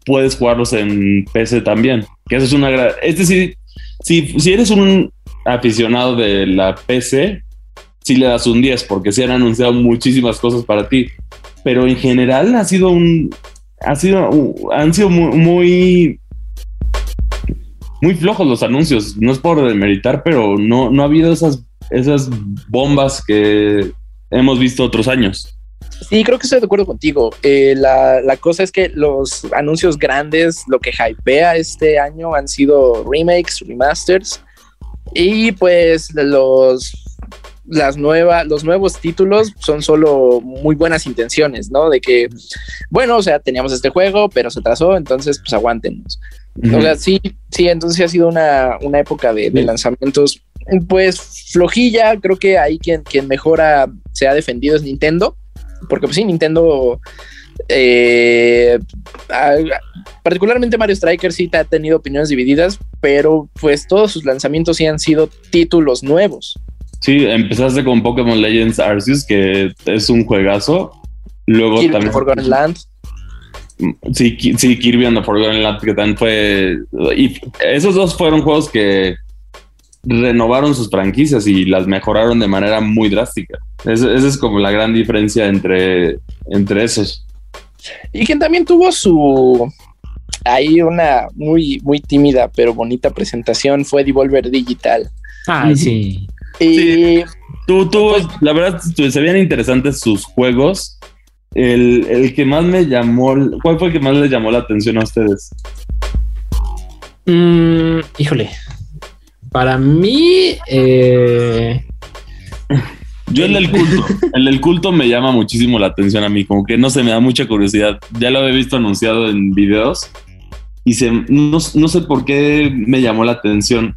puedes jugarlos en PC también, que eso es una gran... Es decir, si, si eres un aficionado de la PC, sí le das un 10, porque se han anunciado muchísimas cosas para ti. Pero en general ha sido un... Ha sido, han sido muy muy flojos los anuncios. No es por demeritar, pero no, no ha habido esas, esas bombas que hemos visto otros años. Sí, creo que estoy de acuerdo contigo. Eh, la, la cosa es que los anuncios grandes, lo que hypea este año han sido remakes, remasters y pues los las nuevas, los nuevos títulos son solo muy buenas intenciones, ¿no? De que, bueno, o sea, teníamos este juego, pero se atrasó, entonces pues aguántenos. O sea, sí, sí, entonces sí ha sido una, una época de, lanzamientos, pues flojilla. Creo que ahí quien, quien mejora se ha defendido es Nintendo, porque pues sí, Nintendo, eh, particularmente Mario Striker sí ha tenido opiniones divididas, pero pues todos sus lanzamientos sí han sido títulos nuevos. Sí, empezaste con Pokémon Legends Arceus, que es un juegazo. Luego Kirby también. Forgotten Land. Sí, sí, Kirby and the Forgotten Land, que también fue. Y esos dos fueron juegos que renovaron sus franquicias y las mejoraron de manera muy drástica. Es- Esa es como la gran diferencia entre, entre esos. Y quien también tuvo su ahí una muy muy tímida pero bonita presentación fue Devolver Digital. Ay, sí. Y Sí. Tú, tú, la verdad, se veían interesantes sus juegos. El, el que más me llamó, ¿cuál fue el que más les llamó la atención a ustedes? Mm, híjole. Para mí, eh, Yo el del culto, el del culto me llama muchísimo la atención a mí, como que no se me da mucha curiosidad. Ya lo había visto anunciado en videos y se, no, no sé por qué me llamó la atención.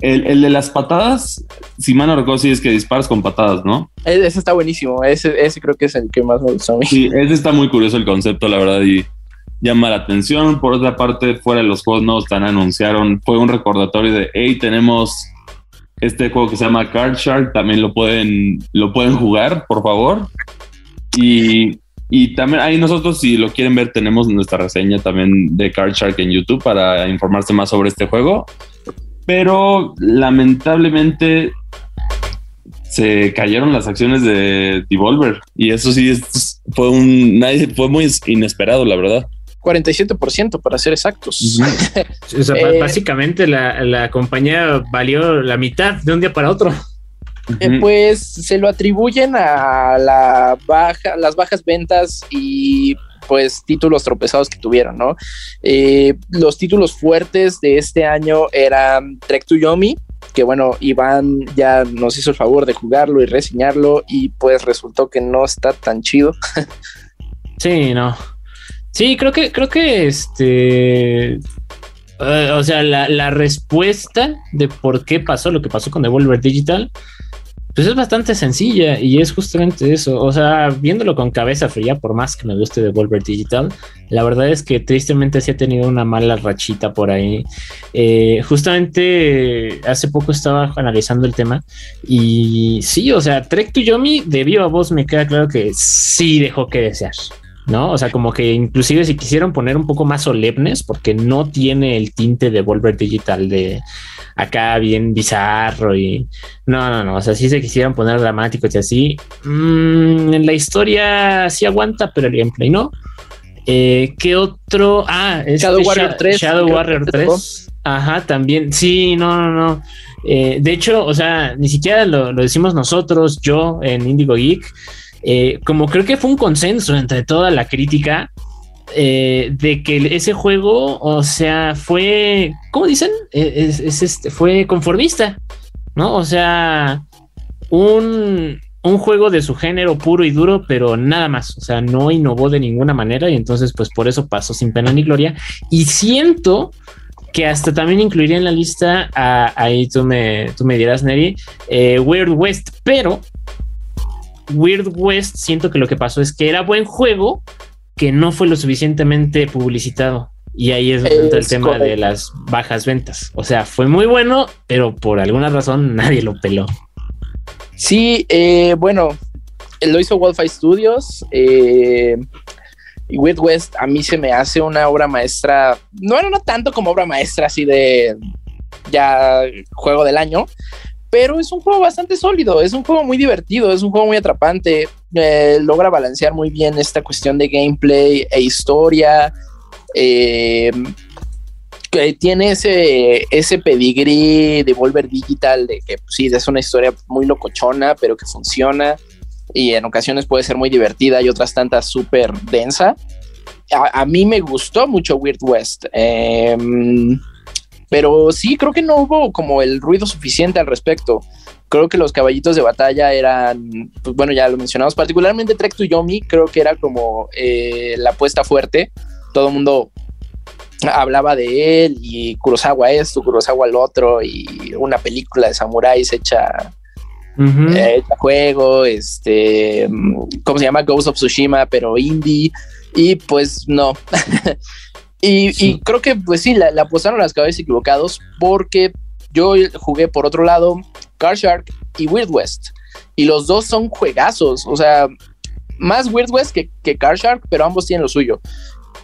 El, el de las patadas, si mal no recuerdo, sí es que disparas con patadas, ¿no? e- ese está buenísimo. Ese, ese creo que es el que más me gustó a mí. Sí, ese está muy curioso el concepto, la verdad, y llama la atención. Por otra parte, fuera de los juegos nuevos, tan anunciaron, fue un recordatorio de, hey, tenemos este juego que se llama Card Shark, también lo pueden, lo pueden jugar, por favor. Y, y también ahí nosotros, si lo quieren ver, tenemos nuestra reseña también de Card Shark en YouTube para informarse más sobre este juego. Pero lamentablemente se cayeron las acciones de Devolver y eso sí es- fue un nadie fue muy inesperado la verdad 47% para ser exactos. o sea, Eh, básicamente la, la compañía valió la mitad de un día para otro. Eh, pues se lo atribuyen a la baja, las bajas ventas y pues títulos tropezados que tuvieron, ¿no? Eh, los títulos fuertes de este año eran Trek to Yomi, que bueno, Iván ya nos hizo el favor de jugarlo y reseñarlo y pues resultó que no está tan chido. sí, no. Sí, creo que, creo que este. Eh, o sea, la, la, respuesta de por qué pasó lo que pasó con Devolver Digital pues es bastante sencilla y es justamente eso. O sea, viéndolo con cabeza fría, por más que me guste Devolver Digital, la verdad es que tristemente sí ha tenido una mala rachita por ahí. Eh, justamente hace poco estaba analizando el tema y sí, o sea, Trek to Yomi de viva voz me queda claro que sí dejó que desear. ¿no? O sea, como que inclusive si quisieron poner un poco más solemnes, porque no tiene el tinte de Volver Digital de acá bien bizarro y no, no, no, o sea, si se quisieran poner dramáticos y así, mm, en la historia sí aguanta, pero el gameplay no. Eh, ¿Qué otro? Ah, este Shadow Warrior 3. Shadow Warrior 3. Ajá, también. Sí, no, no, no. Eh, de hecho, o sea, ni siquiera lo, lo decimos nosotros, yo en Indigo Geek. Eh, como creo que fue un consenso entre toda la crítica eh, de que ese juego, o sea, fue, ¿cómo dicen? Eh, es, este, fue conformista, ¿no? O sea, un, un juego de su género puro y duro, pero nada más, o sea, no innovó de ninguna manera y entonces pues por eso pasó sin pena ni gloria. Y siento que hasta también incluiría en la lista, ahí tú me, tú me dirás, Neri, Weird West, pero Weird West siento que lo que pasó es que era buen juego que no fue lo suficientemente publicitado. Y ahí es donde entra el tema de las bajas ventas. O sea, fue muy bueno, pero por alguna razón nadie lo peló. Sí, eh, bueno, lo hizo Wildfire Studios. Eh, y Weird West a mí se me hace una obra maestra, no era no tanto como obra maestra así de ya juego del año, pero es un juego bastante sólido, es un juego muy divertido, es un juego muy atrapante, eh, logra balancear muy bien esta cuestión de gameplay e historia. Eh, tiene ese, ese pedigrí de Volver Digital, de que pues, sí, es una historia muy locochona, pero que funciona y en ocasiones puede ser muy divertida y otras tantas súper densa. A, a, mí me gustó mucho Weird West. Eh, pero sí, creo que no hubo como el ruido suficiente al respecto. Creo que los caballitos de batalla eran, pues bueno, ya lo mencionamos, particularmente Trek to Yomi, creo que era como eh, la apuesta fuerte. Todo el mundo hablaba de él y Kurosawa esto, Kurosawa el otro y una película de samuráis hecha, hecha juego, este, ¿cómo se llama? Ghost of Tsushima, pero indie. Y pues no, Y, creo que, pues sí, la, la apostaron las cabezas equivocados porque yo jugué por otro lado Car Shark y Weird West. Y los dos son juegazos, o sea, más Weird West que, que Car Shark, pero ambos tienen lo suyo.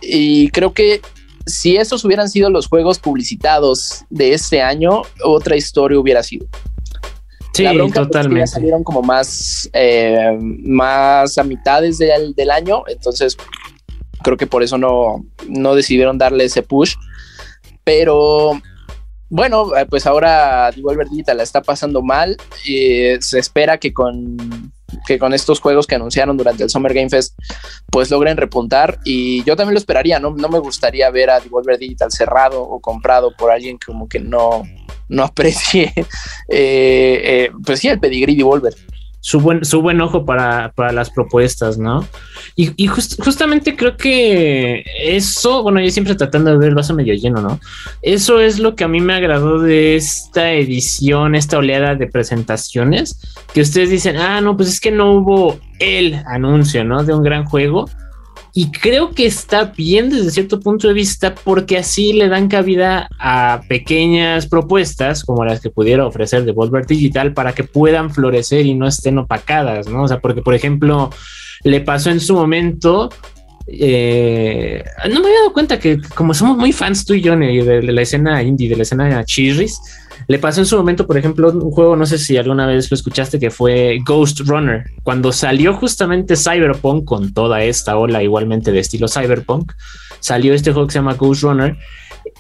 Y creo que si esos hubieran sido los juegos publicitados de este año, otra historia hubiera sido. Sí, totalmente. salieron como más, eh, más a mitades del, del año, entonces creo que por eso no, no decidieron darle ese push. Pero bueno, eh, pues ahora Devolver Digital la está pasando mal. y se espera que con, que con estos juegos que anunciaron durante el Summer Game Fest, pues logren repuntar. Y yo también lo esperaría, ¿no? No me gustaría ver a Devolver Digital cerrado o comprado por alguien como que no, no aprecie, eh, eh, pues sí, el pedigrí Devolver su buen, su buen ojo para, para las propuestas, ¿no? Y, justamente creo que eso, bueno, yo siempre tratando de ver el vaso medio lleno, ¿no? Eso es lo que a mí me agradó de esta edición, esta oleada de presentaciones, que ustedes dicen, ah, no, pues es que no hubo el anuncio, ¿no? De un gran juego y creo que está bien desde cierto punto de vista porque así le dan cabida a pequeñas propuestas como las que pudiera ofrecer Devolver Digital para que puedan florecer y no estén opacadas, ¿no? O sea, porque por ejemplo le pasó en su momento eh, no me había dado cuenta que como somos muy fans tú y yo de, de la escena indie, de la escena chirris, le pasó en su momento, por ejemplo, un juego, no sé si alguna vez lo escuchaste, que fue Ghost Runner. Cuando salió justamente Cyberpunk con toda esta ola igualmente de estilo Cyberpunk, salió este juego que se llama Ghost Runner,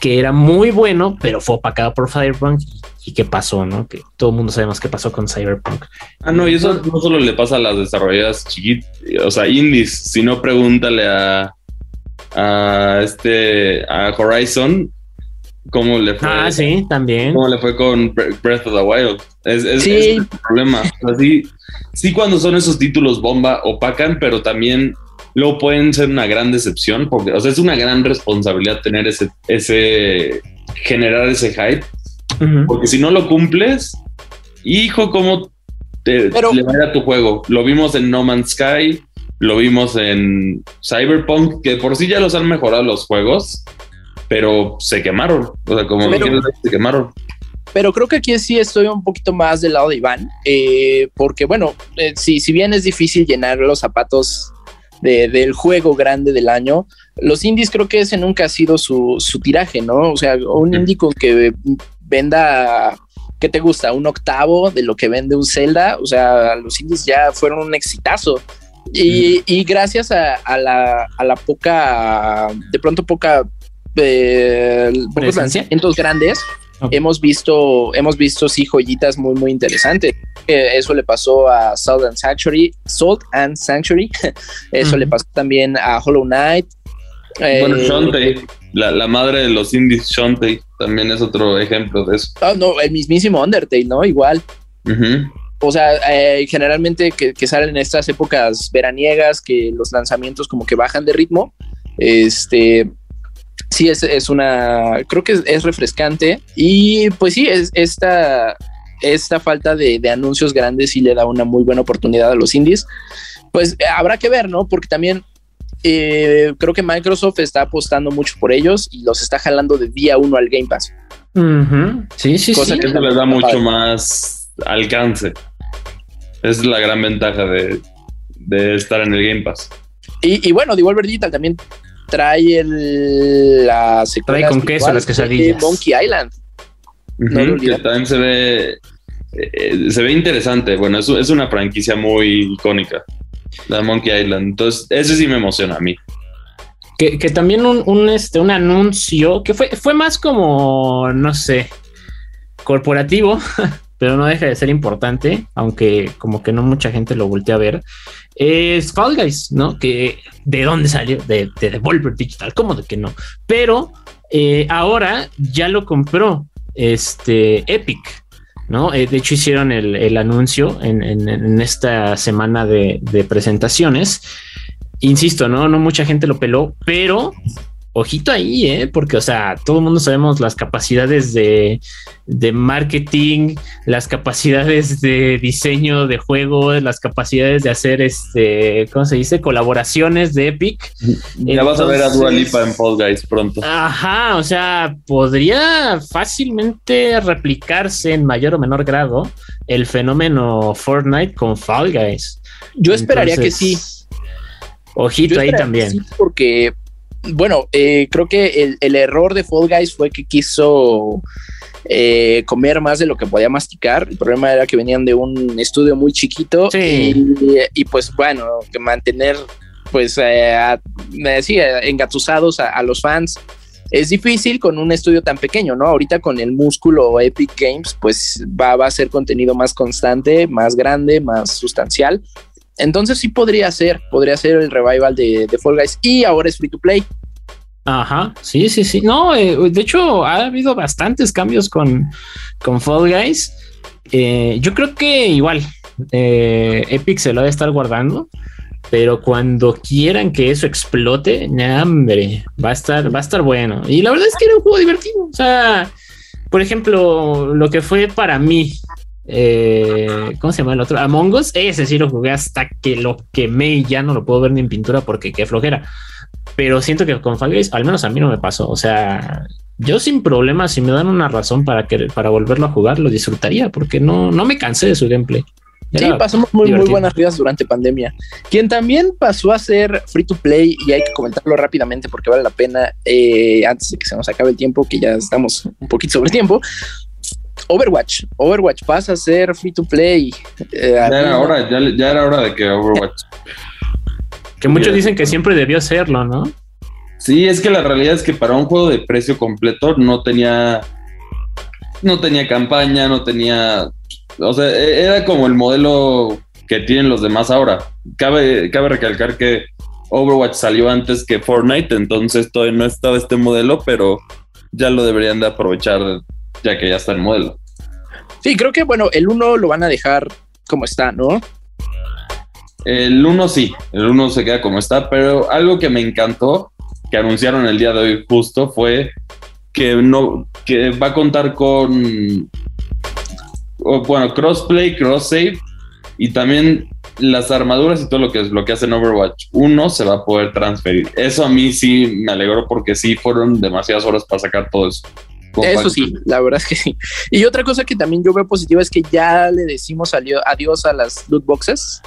que era muy bueno, pero fue opacado por Cyberpunk. ¿Y qué pasó? ¿no? Que todo el mundo sabemos qué pasó con Cyberpunk. Ah, no, y eso no solo le pasa a las desarrolladoras chiquitas, o sea, indies, sino pregúntale a, a este a Horizon cómo le fue. Ah, sí, también. Cómo le fue con Breath of the Wild. Es, es, Sí. es el problema. O sea, sí, cuando son esos títulos bomba, opacan, pero también luego pueden ser una gran decepción, porque, o sea, es una gran responsabilidad tener ese, ese, generar ese hype, porque si no lo cumples, hijo, cómo te, Pero- le va a ir a tu juego. Lo vimos en No Man's Sky, lo vimos en Cyberpunk, que por sí ya los han mejorado los juegos, pero se quemaron. O sea, como Pero- se quemaron. Pero creo que aquí sí estoy un poquito más del lado de Iván, eh, porque bueno, eh, si, si bien es difícil llenar los zapatos de- del juego grande del año, los indies creo que ese nunca ha sido su, su tiraje, ¿no? O sea, un indie con que venda, ¿qué te gusta? Un octavo de lo que vende un Zelda, o sea, los indies ya fueron un exitazo. Y, y gracias a, a la, a la poca, de pronto poca, eh, lanzamientos grandes, hemos visto, hemos visto sí joyitas muy, muy interesantes. Eh, eso le pasó a Salt and Sanctuary, Salt and Sanctuary. eso le pasó también a Hollow Knight. Eh, Bueno, Shantae, la, la madre de los indies, Shantae, también es otro ejemplo de eso. ah, no, el mismísimo Undertale, ¿no? Igual. O sea, eh, generalmente que, que salen en estas épocas veraniegas, que los lanzamientos como que bajan de ritmo, este, sí es, es una, creo que es, es refrescante y pues sí, es esta, esta falta de, de anuncios grandes sí le da una muy buena oportunidad a los indies. Pues eh, habrá que ver, ¿no? Porque también eh, creo que Microsoft está apostando mucho por ellos y los está jalando de día uno al Game Pass. Ujú. Sí, sí, Cosa sí. que- Eso le da mucho padre. más alcance. Esa es la gran ventaja de, de estar en el Game Pass. Y, y bueno, Devolver Digital también trae el, la secuela Trae con queso las de quesadillas. Monkey Island. Que también se ve, eh, se ve interesante. Bueno, es, es una franquicia muy icónica, la Monkey Island. Entonces, ese sí me emociona a mí. Que, que también un, un, este, un anuncio que fue, fue más como, no sé, corporativo, pero no deja de ser importante, aunque como que no mucha gente lo voltea a ver. Es Fall Guys, ¿no? Que de dónde salió, de, de Devolver Digital, ¿cómo de que no? Pero eh, ahora ya lo compró este Epic. ¿no? Eh, de hecho, hicieron el, el anuncio en, en- en esta semana de, de presentaciones. Insisto, ¿no? No mucha gente lo peló, pero ojito ahí, ¿eh? Porque, o sea, todo el mundo sabemos las capacidades de, de marketing, las capacidades de diseño de juegos, las capacidades de hacer, este, ¿cómo se dice? Colaboraciones de Epic. Ya vas a ver a Dua Entonces- Lipa en Fall Guys pronto. Ajá, o sea, podría fácilmente replicarse en mayor o menor grado el fenómeno Fortnite con Fall Guys. Yo esperaría que sí. Entonces, Ojito Yo ahí también. sí, porque, bueno, eh, creo que el, el error de Fall Guys fue que quiso eh, comer más de lo que podía masticar. El problema era que venían de un estudio muy chiquito Sí. y, y, pues bueno, que mantener pues eh, a- sí, eh, engatusados a, a los fans es difícil con un estudio tan pequeño, ¿no? Ahorita con el músculo Epic Games, pues va, va a ser contenido más constante, más grande, más sustancial. Entonces sí podría ser, podría ser el revival de, de Fall Guys y ahora es free to play. Ajá, sí, sí, sí. No, eh, de hecho, ha habido bastantes cambios con, con Fall Guys. Eh, yo creo que igual eh, Epic se lo va a estar guardando, pero cuando quieran que eso explote, hombre, va a estar, va a estar bueno. Y la verdad es que era un juego divertido. O sea, por ejemplo, lo que fue para mí, eh, ¿cómo se llama el otro? Among Us, ese sí lo jugué hasta que lo quemé y ya no lo puedo ver ni en pintura porque qué flojera pero siento que con Fall Guys, al menos a mí no me pasó. O sea, yo sin problema, si me dan una razón para que para volverlo a jugar, lo disfrutaría porque no, no me cansé de su gameplay. Sí, Era pasamos muy, muy buenas vidas durante pandemia. Quien también pasó a ser free to play, y hay que comentarlo rápidamente porque vale la pena, eh, antes de que se nos acabe el tiempo, que ya estamos un poquito sobre tiempo. Overwatch, Overwatch pasa a ser free to play. Eh, Ya era no- hora, ya, ya era hora de que Overwatch. que muchos dicen que siempre debió serlo, ¿no? Sí, es que la realidad es que para un juego de precio completo no tenía. No tenía campaña, no tenía. O sea, e- era como el modelo que tienen los demás ahora. Cabe, cabe recalcar que Overwatch salió antes que Fortnite, entonces todavía no estaba este modelo, pero ya lo deberían de aprovechar ya que ya está el modelo. Sí, creo que bueno, el 1 lo van a dejar como está, ¿no? El 1 sí, el 1 se queda como está, pero algo que me encantó, que anunciaron el día de hoy justo, fue que no que va a contar con bueno, crossplay, cross save y también las armaduras y todo lo que es lo que hace en Overwatch 1 se va a poder transferir. Eso a mí sí me alegró porque sí fueron demasiadas horas para sacar todo eso. Eso sí, la verdad es que sí. Y otra cosa que también yo veo positiva es que ya le decimos adiós a las loot boxes.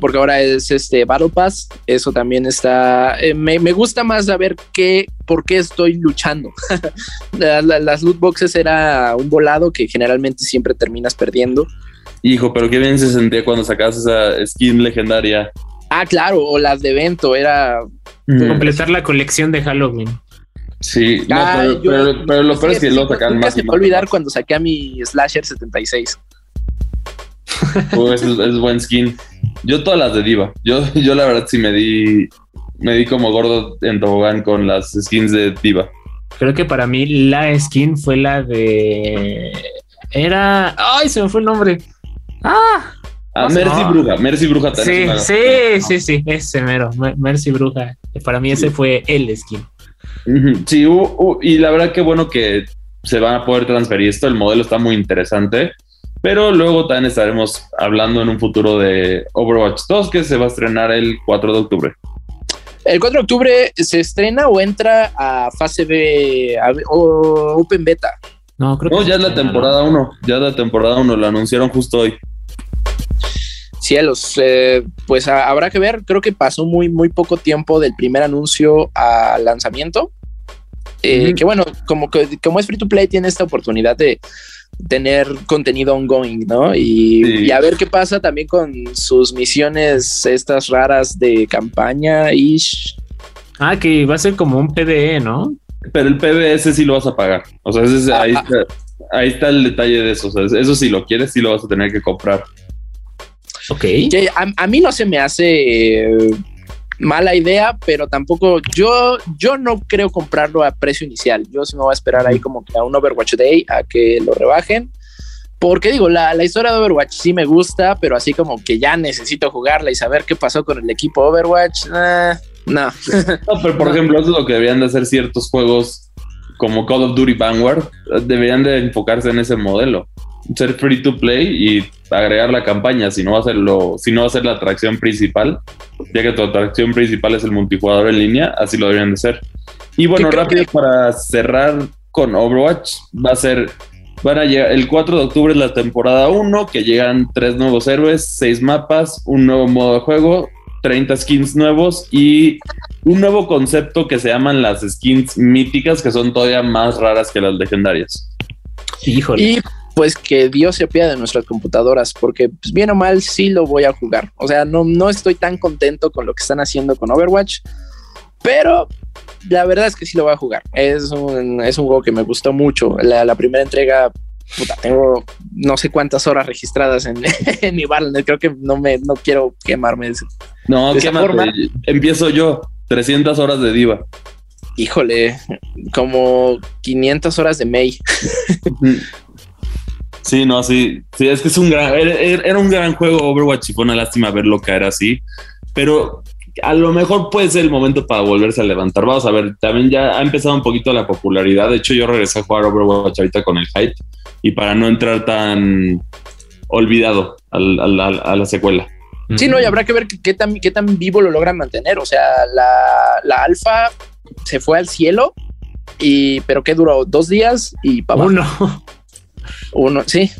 Porque ahora es este Battle Pass. Eso también está. Eh, me, gusta más saber qué, por qué estoy luchando. las loot boxes era un volado que generalmente siempre terminas perdiendo. Hijo, pero qué bien se sentía cuando sacabas esa skin legendaria. Ah, claro, o las de evento, era. Completar la colección de Halloween. Sí, pero, lo peor es que lo sacan más. Se me va a olvidar cuando saqué a mi Slasher 76. Pues es, buen skin. Yo todas las de Diva. Yo, yo la verdad sí me di, me di como gordo en tobogán con las skins de Diva. Creo que para mí la skin fue la de... Era... ¡Ay, se me fue el nombre! ¡Ah! Ah, Mercy Bruja, Mercy Bruja también. Sí, sí, sí, sí, ese mero, Mercy Bruja. Para mí ese fue el skin. Sí, y la verdad que bueno que se van a poder transferir esto, el modelo está muy interesante, pero luego también estaremos hablando en un futuro de Overwatch 2 que se va a estrenar el 4 de octubre. ¿El 4 de octubre se estrena o entra a fase B o Open Beta? No, creo que ya es la temporada 1, ya es la temporada 1, lo anunciaron justo hoy. Cielos, eh, pues habrá que ver, creo que pasó muy, muy poco tiempo del primer anuncio al lanzamiento. Eh, que bueno, como, como es free to play, tiene esta oportunidad de tener contenido ongoing, ¿no? Y, a ver qué pasa también con sus misiones, estas raras de campaña. Ish. Ah, que va a ser como un PvE, ¿no? Pero el PvS sí lo vas a pagar. O sea, ahí, está, ahí, está, el detalle de eso. O sea, eso si lo quieres, sí lo vas a tener que comprar. Ok. a, mí no se me hace eh, mala idea, pero tampoco yo, yo no creo comprarlo a precio inicial. Yo sí me voy a esperar ahí como que a un Overwatch Day a que lo rebajen. Porque digo, la, historia de Overwatch sí me gusta, pero así como que ya necesito jugarla y saber qué pasó con el equipo Overwatch. Eh, no. no, pero por ejemplo, eso es lo que deberían de hacer ciertos juegos como Call of Duty Vanguard. Deberían de enfocarse en ese modelo ser free to play y agregar la campaña, si no va a ser lo, si no va a ser la atracción principal, ya que tu atracción principal es el multijugador en línea, así lo deberían de ser. Y bueno, rápido para cerrar con Overwatch, va a ser, van a llegar, el 4 de octubre es la temporada 1, que llegan tres nuevos héroes, seis mapas, un nuevo modo de juego, 30 skins nuevos y un nuevo concepto que se llaman las skins míticas, que son todavía más raras que las legendarias. Híjole pues que Dios se apiade de nuestras computadoras, porque pues, bien o mal sí lo voy a jugar. O sea, no, no estoy tan contento con lo que están haciendo con Overwatch, pero la verdad es que sí lo voy a jugar. Es un, es un juego que me gustó mucho. La, primera entrega, puta, tengo no sé cuántas horas registradas en, en mi Battle.net. Creo que no me no quiero quemarme. no, de forma. Empiezo yo, 300 horas de diva. Híjole, como 500 horas de May. Sí, no, sí, sí, es que es un gran, era, un gran juego Overwatch y fue una lástima verlo caer así, pero a lo mejor puede ser el momento para volverse a levantar. Vamos a ver, también ya ha empezado un poquito la popularidad. De hecho, yo regresé a jugar Overwatch ahorita con el hype y para no entrar tan olvidado a la secuela. Sí, no, y habrá que ver qué tan, qué tan vivo lo logran mantener. O sea, la, la alfa se fue al cielo, y pero qué duró dos días y para uno. Uno, sí.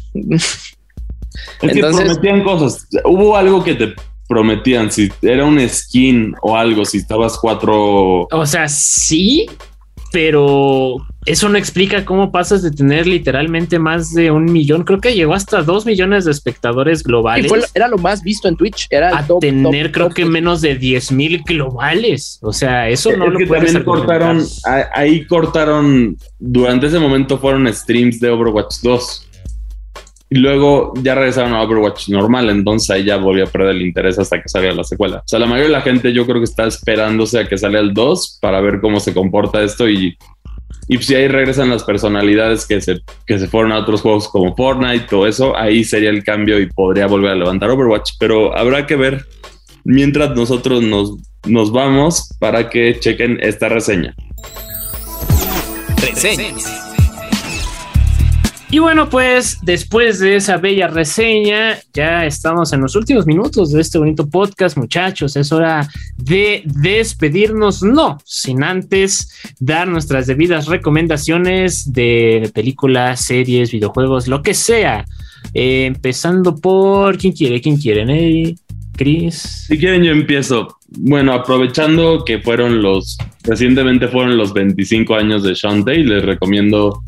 Entonces, prometían cosas. Hubo algo que te prometían, si era un skin o algo, si estabas cuatro. O sea, sí, pero eso no explica cómo pasas de tener literalmente más de un millón, creo que llegó hasta dos millones de espectadores globales. era lo más visto en Twitch, era a tener creo que menos de 10 mil globales. O sea, eso no lo que también cortaron, ahí cortaron, durante ese momento fueron streams de Overwatch 2. Y luego ya regresaron a Overwatch normal, entonces ahí ya volvió a perder el interés hasta que salga la secuela. O sea, la mayoría de la gente yo creo que está esperándose a que salga el 2 para ver cómo se comporta esto y Y si ahí regresan las personalidades que se, que se fueron a otros juegos como Fortnite, todo eso, ahí sería el cambio y podría volver a levantar Overwatch. Pero habrá que ver mientras nosotros nos, nos vamos para que chequen esta reseña. Reseñas. Y bueno, pues después de esa bella reseña, ya estamos en los últimos minutos de este bonito podcast, muchachos. Es hora de despedirnos, no sin antes dar nuestras debidas recomendaciones de películas, series, videojuegos, lo que sea. Eh, empezando por quién quiere, quién quiere, ¿eh? Chris. Si quieren, yo empiezo. Bueno, aprovechando que fueron los, recientemente fueron los 25 años de Shantae, les recomiendo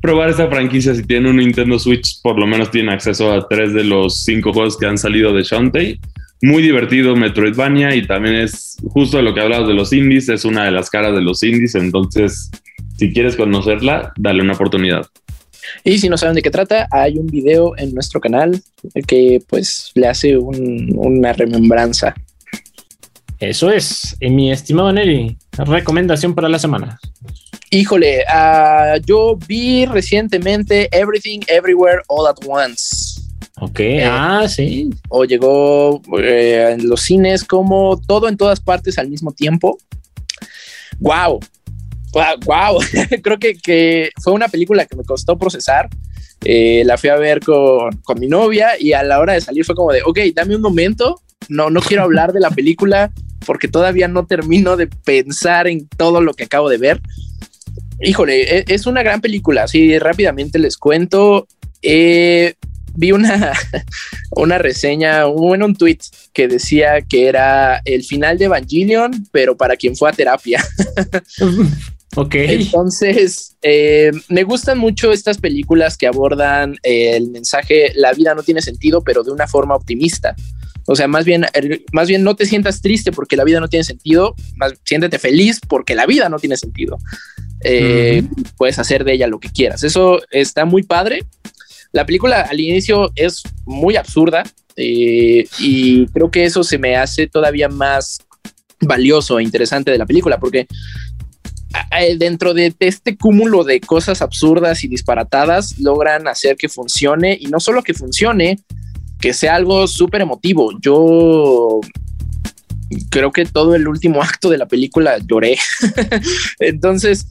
probar esta franquicia. Si tienen un Nintendo Switch, por lo menos tienen acceso a tres de los cinco juegos que han salido de Shantae. Muy divertido Metroidvania y también es justo de lo que hablabas de los indies, es una de las caras de los indies, entonces si quieres conocerla, dale una oportunidad. Y si no saben de qué trata, hay un video en nuestro canal que pues le hace una remembranza. Eso es, mi estimado Neri, recomendación para la semana. Híjole, uh, yo vi recientemente Everything Everywhere All at Once. Ok, eh, ah, sí. O llegó eh, en los cines como todo en todas partes al mismo tiempo. Wow, wow, creo que, que, fue una película que me costó procesar. Eh, la fui a ver con, con, mi novia y a la hora de salir fue como de, ok, dame un momento, no, no quiero hablar de la película porque todavía no termino de pensar en todo lo que acabo de ver. Híjole, e, es una gran película. Así rápidamente les cuento. Eh, vi una, una reseña, bueno, un tweet que decía que era el final de Evangelion, pero para quien fue a terapia. ok. Entonces, eh, me gustan mucho estas películas que abordan el mensaje, la vida no tiene sentido, pero de una forma optimista. O sea, más bien, más bien no te sientas triste porque la vida no tiene sentido, más siéntete feliz porque la vida no tiene sentido. Eh, puedes hacer de ella lo que quieras. Eso está muy padre. La película al inicio es muy absurda eh, y creo que eso se me hace todavía más valioso e interesante de la película porque dentro de este cúmulo de cosas absurdas y disparatadas logran hacer que funcione y no solo que funcione, que sea algo súper emotivo. Yo creo que todo el último acto de la película lloré. Entonces,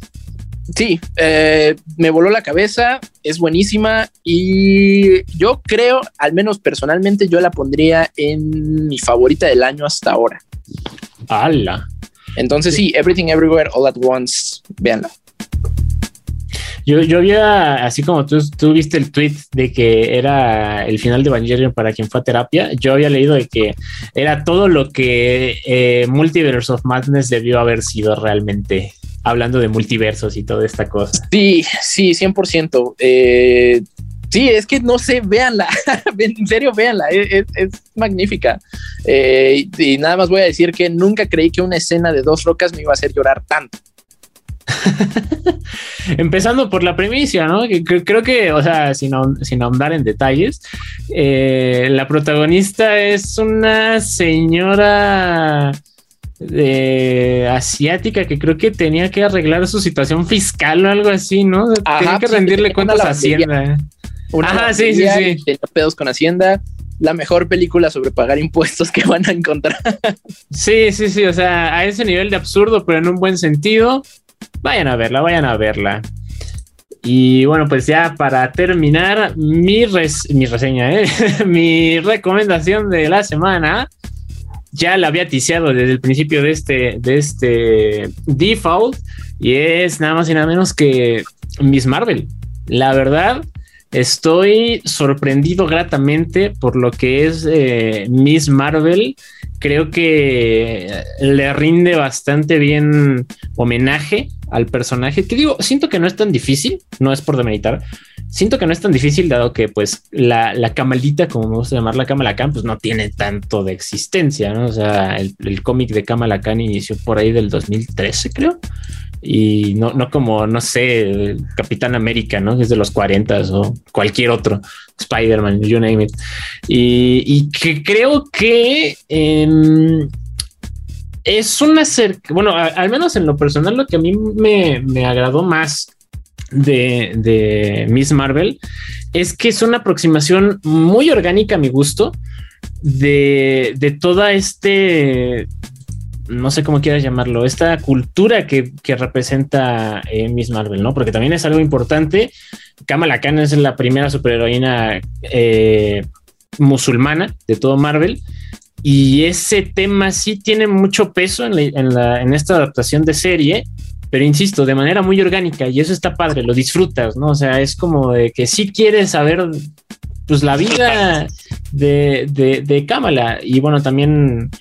sí, eh, me voló la cabeza, es buenísima y yo creo, al menos personalmente, yo la pondría en mi favorita del año hasta ahora. ¡Hala! Entonces sí, Everything Everywhere All at Once, véanla. Yo, yo había, así como tú, tú viste el tweet de que era el final de Evangelion para quien fue a terapia, yo había leído de que era todo lo que eh, Multiverse of Madness debió haber sido realmente, hablando de multiversos y toda esta cosa. Sí, sí, 100%. Eh, sí, es que no sé, véanla, en serio, véanla, es, magnífica. Eh, y nada más voy a decir que nunca creí que una escena de dos rocas me iba a hacer llorar tanto. Empezando por la premisa, ¿no? creo que, o sea, sin, sin ahondar en detalles, eh, la protagonista es una señora de asiática que creo que tenía que arreglar su situación fiscal o algo así, ¿no? tenía que rendirle cuentas a Hacienda. Ajá, sí, sí, sí. Tenía pedos con Hacienda la mejor película sobre pagar impuestos que van a encontrar. Sí, sí, sí, o sea, a ese nivel de absurdo, pero en un buen sentido. Vayan a verla, vayan a verla. Y bueno, pues ya para terminar, mi, mi reseña, ¿eh? mi recomendación de la semana, ya la había ticiado desde el principio de este, de este default, y es nada más y nada menos que Miss Marvel. La verdad, estoy sorprendido gratamente por lo que es eh, Miss Marvel creo que le rinde bastante bien homenaje al personaje. Que digo, siento que no es tan difícil, no es por demeritar. Siento que no es tan difícil, dado que pues la, la camalita, como me gusta llamar la Kamala Khan, pues no tiene tanto de existencia, ¿no? O sea, el, el cómic de Kamala Khan inició por ahí del 2013, creo y no, no como, no sé, Capitán América, ¿no? Es de los 40 o cualquier otro, Spider-Man, you name it. Y, que creo que em, es una bueno, al menos en lo personal, lo que a mí me, me agradó más de, de, Miss Marvel es que es una aproximación muy orgánica a mi gusto de, de toda este no sé cómo quieras llamarlo, esta cultura que, representa eh, Miss Marvel, ¿no? Porque también es algo importante. Kamala Khan es la primera superheroína eh, musulmana de todo Marvel. Y ese tema sí tiene mucho peso en, en, esta adaptación de serie, pero insisto, de manera muy orgánica y eso está padre, lo disfrutas, ¿no? O sea, es como de que sí quieres saber pues la vida de, de, de Kamala y bueno, también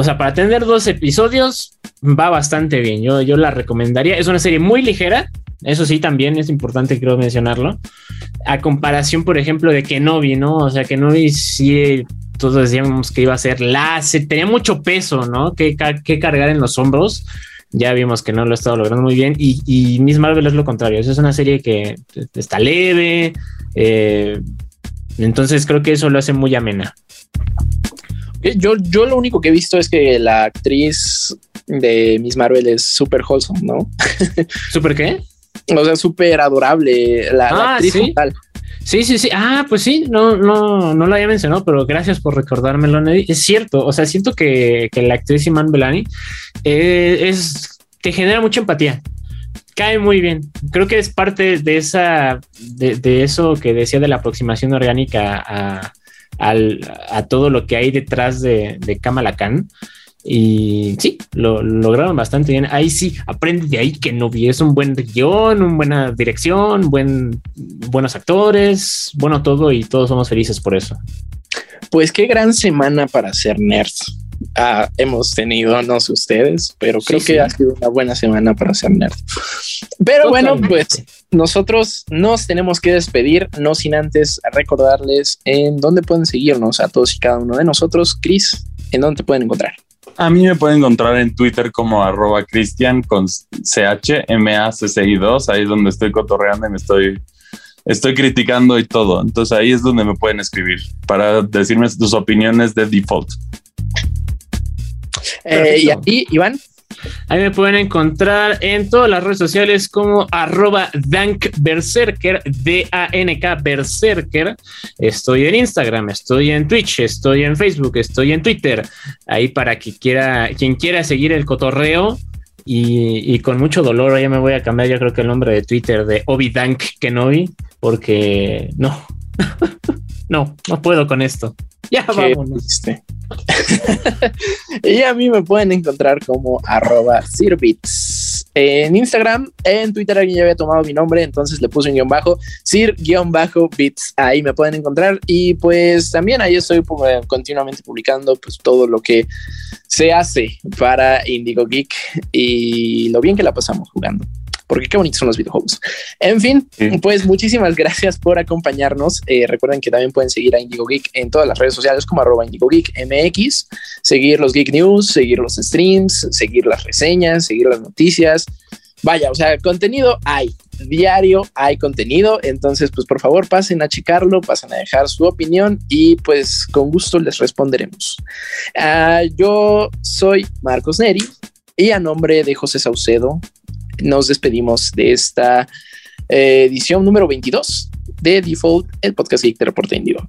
o sea, para tener dos episodios va bastante bien. Yo, yo la recomendaría. Es una serie muy ligera. Eso sí, también es importante, creo mencionarlo. A comparación, por ejemplo, de Kenobi, ¿no? O sea, Kenobi sí, todos decíamos que iba a ser la... Tenía mucho peso, ¿no? Que, que cargar en los hombros. Ya vimos que no lo ha estado logrando muy bien. Y, y Miss Marvel es lo contrario. Es una serie que está leve. Eh, entonces creo que eso lo hace muy amena. Yo, yo lo único que he visto es que la actriz de Miss Marvel es súper wholesome, ¿no? ¿Súper qué? O sea, súper adorable. La, ah, actriz ¿sí? Sí, sí, sí. Ah, pues sí, no, no, no lo había mencionado, pero gracias por recordármelo, Neddy. Es cierto, o sea, siento que, la actriz Iman Belani eh, es, te genera mucha empatía. Cae muy bien. Creo que es parte de esa, de, de eso que decía de la aproximación orgánica a, a todo lo que hay detrás de, de Kamala Khan. Y sí, lo, lograron bastante bien. Ahí sí, aprende de ahí que no vi. Es un buen guion, una buena dirección, buen, buenos actores, bueno todo y todos somos felices por eso. Pues qué gran semana para ser nerds. Ah, hemos tenido, no sé ustedes, pero creo que ha sido una buena semana para ser nerd. Pero bueno, pues nosotros nos tenemos que despedir, no sin antes recordarles en dónde pueden seguirnos a todos y cada uno de nosotros. Chris, ¿en dónde te pueden encontrar? A mí me pueden encontrar en Twitter como arroba cristian con CHMACCI2, ahí es donde estoy cotorreando y me estoy, estoy criticando y todo. Entonces ahí es donde me pueden escribir para decirme sus opiniones de default. Eh, y Iván. Ahí me pueden encontrar en todas las redes sociales como arroba Dank Berserker, D-A-N-K Berserker. Estoy en Instagram, estoy en Twitch, estoy en Facebook, estoy en Twitter. Ahí para que quiera, quien quiera seguir el cotorreo. Y, con mucho dolor, ya me voy a cambiar, yo creo que el nombre de Twitter de Obi Dank Kenobi, porque no, no, no puedo con esto. Ya vámonos. y a mí me pueden encontrar como arroba sirbits en Instagram, en Twitter alguien ya había tomado mi nombre, entonces le puse un guion bajo, sir-bits, ahí me pueden encontrar. Y pues también ahí estoy pues, continuamente publicando pues todo lo que se hace para Indigo Geek y lo bien que la pasamos jugando porque qué bonitos son los videojuegos. En fin, pues muchísimas gracias por acompañarnos. Eh, recuerden que también pueden seguir a Indigo Geek en todas las redes sociales como arroba Indigo Geek MX, seguir los Geek News, seguir los streams, seguir las reseñas, seguir las noticias. Vaya, o sea, contenido hay, diario hay contenido, entonces pues por favor pasen a checarlo, pasen a dejar su opinión y pues con gusto les responderemos. Ah, yo soy Marcos Neri y a nombre de José Saucedo, nos despedimos de esta eh, edición número 22 de Default, el podcast geek de Reporte Índigo.